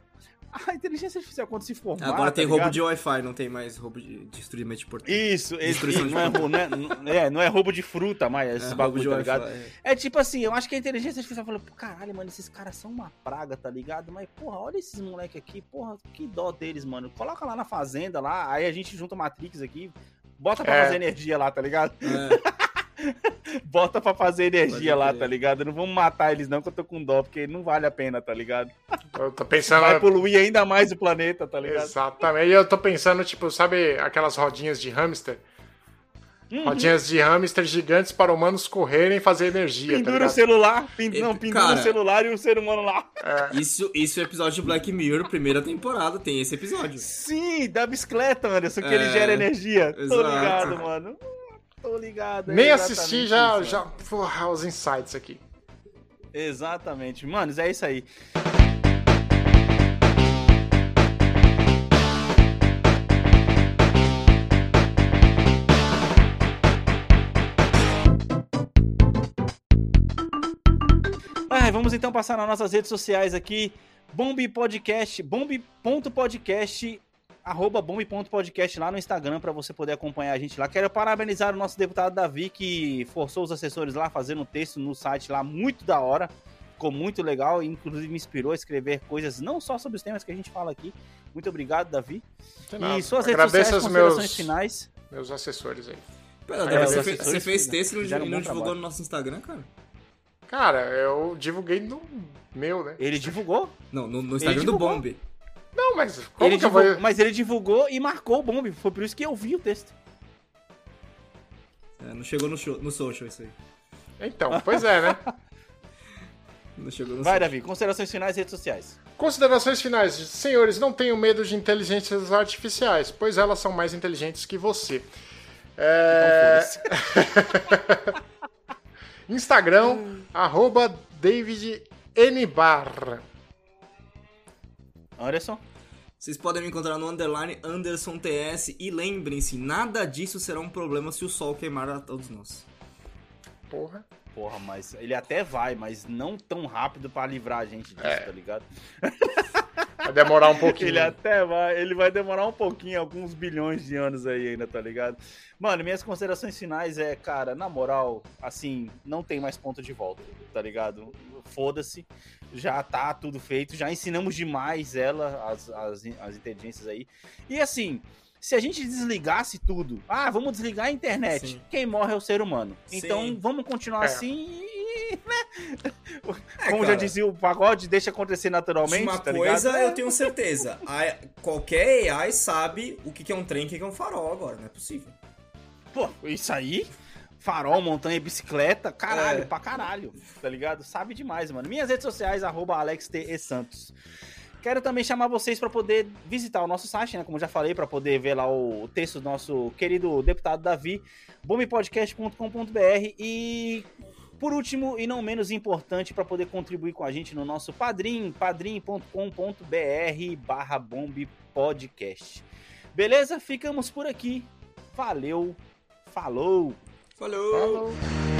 S5: *laughs* a inteligência artificial, quando se formar.
S7: Agora
S5: tá
S7: tem roubo
S5: ligado?
S7: de Wi-Fi, não tem mais roubo de destruimento de portão.
S5: Isso, esse,
S7: Destruição de
S5: não, é, roubo- não, é, não- é, não é roubo de fruta, mas esses
S7: É, roubo
S5: bagulho,
S7: de
S5: tá ligado?
S7: é.
S5: É tipo assim, eu acho que a inteligência artificial falou, "Pô, caralho, mano, esses caras são uma praga, tá ligado? Mas, porra, olha esses moleque aqui, porra, que dó deles, mano. Coloca lá na fazenda, lá, aí a gente junta o Matrix aqui, bota pra
S6: É.
S5: fazer energia lá, tá ligado?
S7: É. *laughs* *laughs*
S5: Bota pra fazer energia
S7: Pode
S5: lá, tá ligado? Não vamos matar eles não, que eu tô com dó, porque não vale a pena, tá ligado? *laughs*
S6: Eu tô pensando.
S5: Vai poluir ainda mais o planeta, tá ligado?
S6: Exatamente. E eu tô pensando, tipo, sabe aquelas rodinhas de hamster?
S5: Uhum.
S6: Rodinhas de hamster gigantes para humanos correrem e fazer energia, tá
S5: Pendura o
S6: ligado?
S5: celular, pin-
S7: E-
S5: não, pendura
S7: cara-
S5: o celular e o ser humano lá.
S7: Isso, isso é episódio de Black Mirror, primeira temporada, tem esse episódio.
S5: Sim, da bicicleta, Anderson, que
S7: É,
S5: ele gera energia. Tô
S7: exato.
S5: ligado, mano. Tô ligado. é
S6: Nem
S5: exatamente
S6: assisti, já,
S5: isso,
S6: já. Porra, os insights aqui.
S5: Exatamente. Manos, é isso aí. Ai, vamos então passar nas nossas redes sociais aqui. Bomb Podcast, bomb.podcast, arroba bomb.podcast lá no Instagram para você poder acompanhar a gente lá. Quero parabenizar o nosso deputado Davi que forçou os assessores lá fazendo um texto no site lá muito da hora. Ficou muito legal e inclusive me inspirou a escrever coisas não só sobre os temas que a gente fala aqui. Muito obrigado, Davi. E suas redes
S6: Agradeço
S5: sociais, considerações
S6: meus,
S5: finais.
S6: meus assessores aí.
S7: Pera,
S5: É,
S7: Davi, você,
S5: assessores
S7: você fez texto e não,
S5: um
S7: não divulgou
S5: trabalho.
S7: no nosso Instagram, cara?
S6: Cara, eu divulguei no meu, né?
S5: Ele divulgou.
S7: Não, no, no Instagram do
S5: divulgou.
S6: Não, mas como
S5: Ele
S6: que eu
S5: divulgou
S6: vou...
S5: Mas ele divulgou e marcou o bombe. Foi por isso que eu vi o texto.
S7: É, não chegou no, show, no social isso aí.
S6: Então, pois é, né? *laughs*
S7: Não chegou no
S5: Vai,
S7: social.
S5: Davi. Considerações finais e redes sociais.
S6: Considerações finais. Senhores, não tenham medo de inteligências artificiais, pois elas são mais inteligentes que você. É...
S5: Então, *laughs*
S6: Instagram, arroba David N. Barra.
S5: Anderson.
S7: Vocês podem me encontrar no underline Anderson TS e lembrem-se, nada disso será um problema se o sol queimar a todos nós.
S6: Porra.
S5: Porra, mas ele até vai, mas não tão rápido pra livrar a gente disso,
S6: É.
S5: tá ligado? *laughs*
S6: Vai demorar um pouquinho.
S5: Ele *laughs* até vai, ele vai demorar um pouquinho, alguns bilhões de anos aí ainda, tá ligado? Mano, minhas considerações finais é, cara, na moral, assim, não tem mais ponto de volta, tá ligado? Foda-se, já tá tudo feito, já ensinamos demais ela, as, as, as inteligências aí. E assim, se a gente desligasse tudo, ah, vamos desligar a internet,
S7: Sim.
S5: quem morre é o ser humano.
S7: Sim.
S5: Então vamos continuar
S6: É.
S5: assim e, né?
S7: É,
S5: Como já dizia o pagode, deixa acontecer naturalmente.
S7: Uma
S5: tá
S7: coisa
S5: ligado?
S7: eu tenho certeza. A- qualquer AI sabe o que é um trem e o que é um farol agora. Não é possível.
S5: Pô, isso aí. Farol, montanha, bicicleta, caralho,
S7: É.
S5: pra caralho, tá ligado? Sabe demais, mano. Minhas redes sociais, arroba AlexTESantos. Quero também chamar vocês para poder visitar o nosso site, né? Como já falei, para poder ver lá o texto do nosso querido deputado Davi, bombepodcast.com.br e por último e não menos importante para poder contribuir com a gente no nosso padrim, padrim.com.br barra bombepodcast. Beleza? Ficamos por aqui. Valeu. Falou.
S7: Falou.
S6: Falou.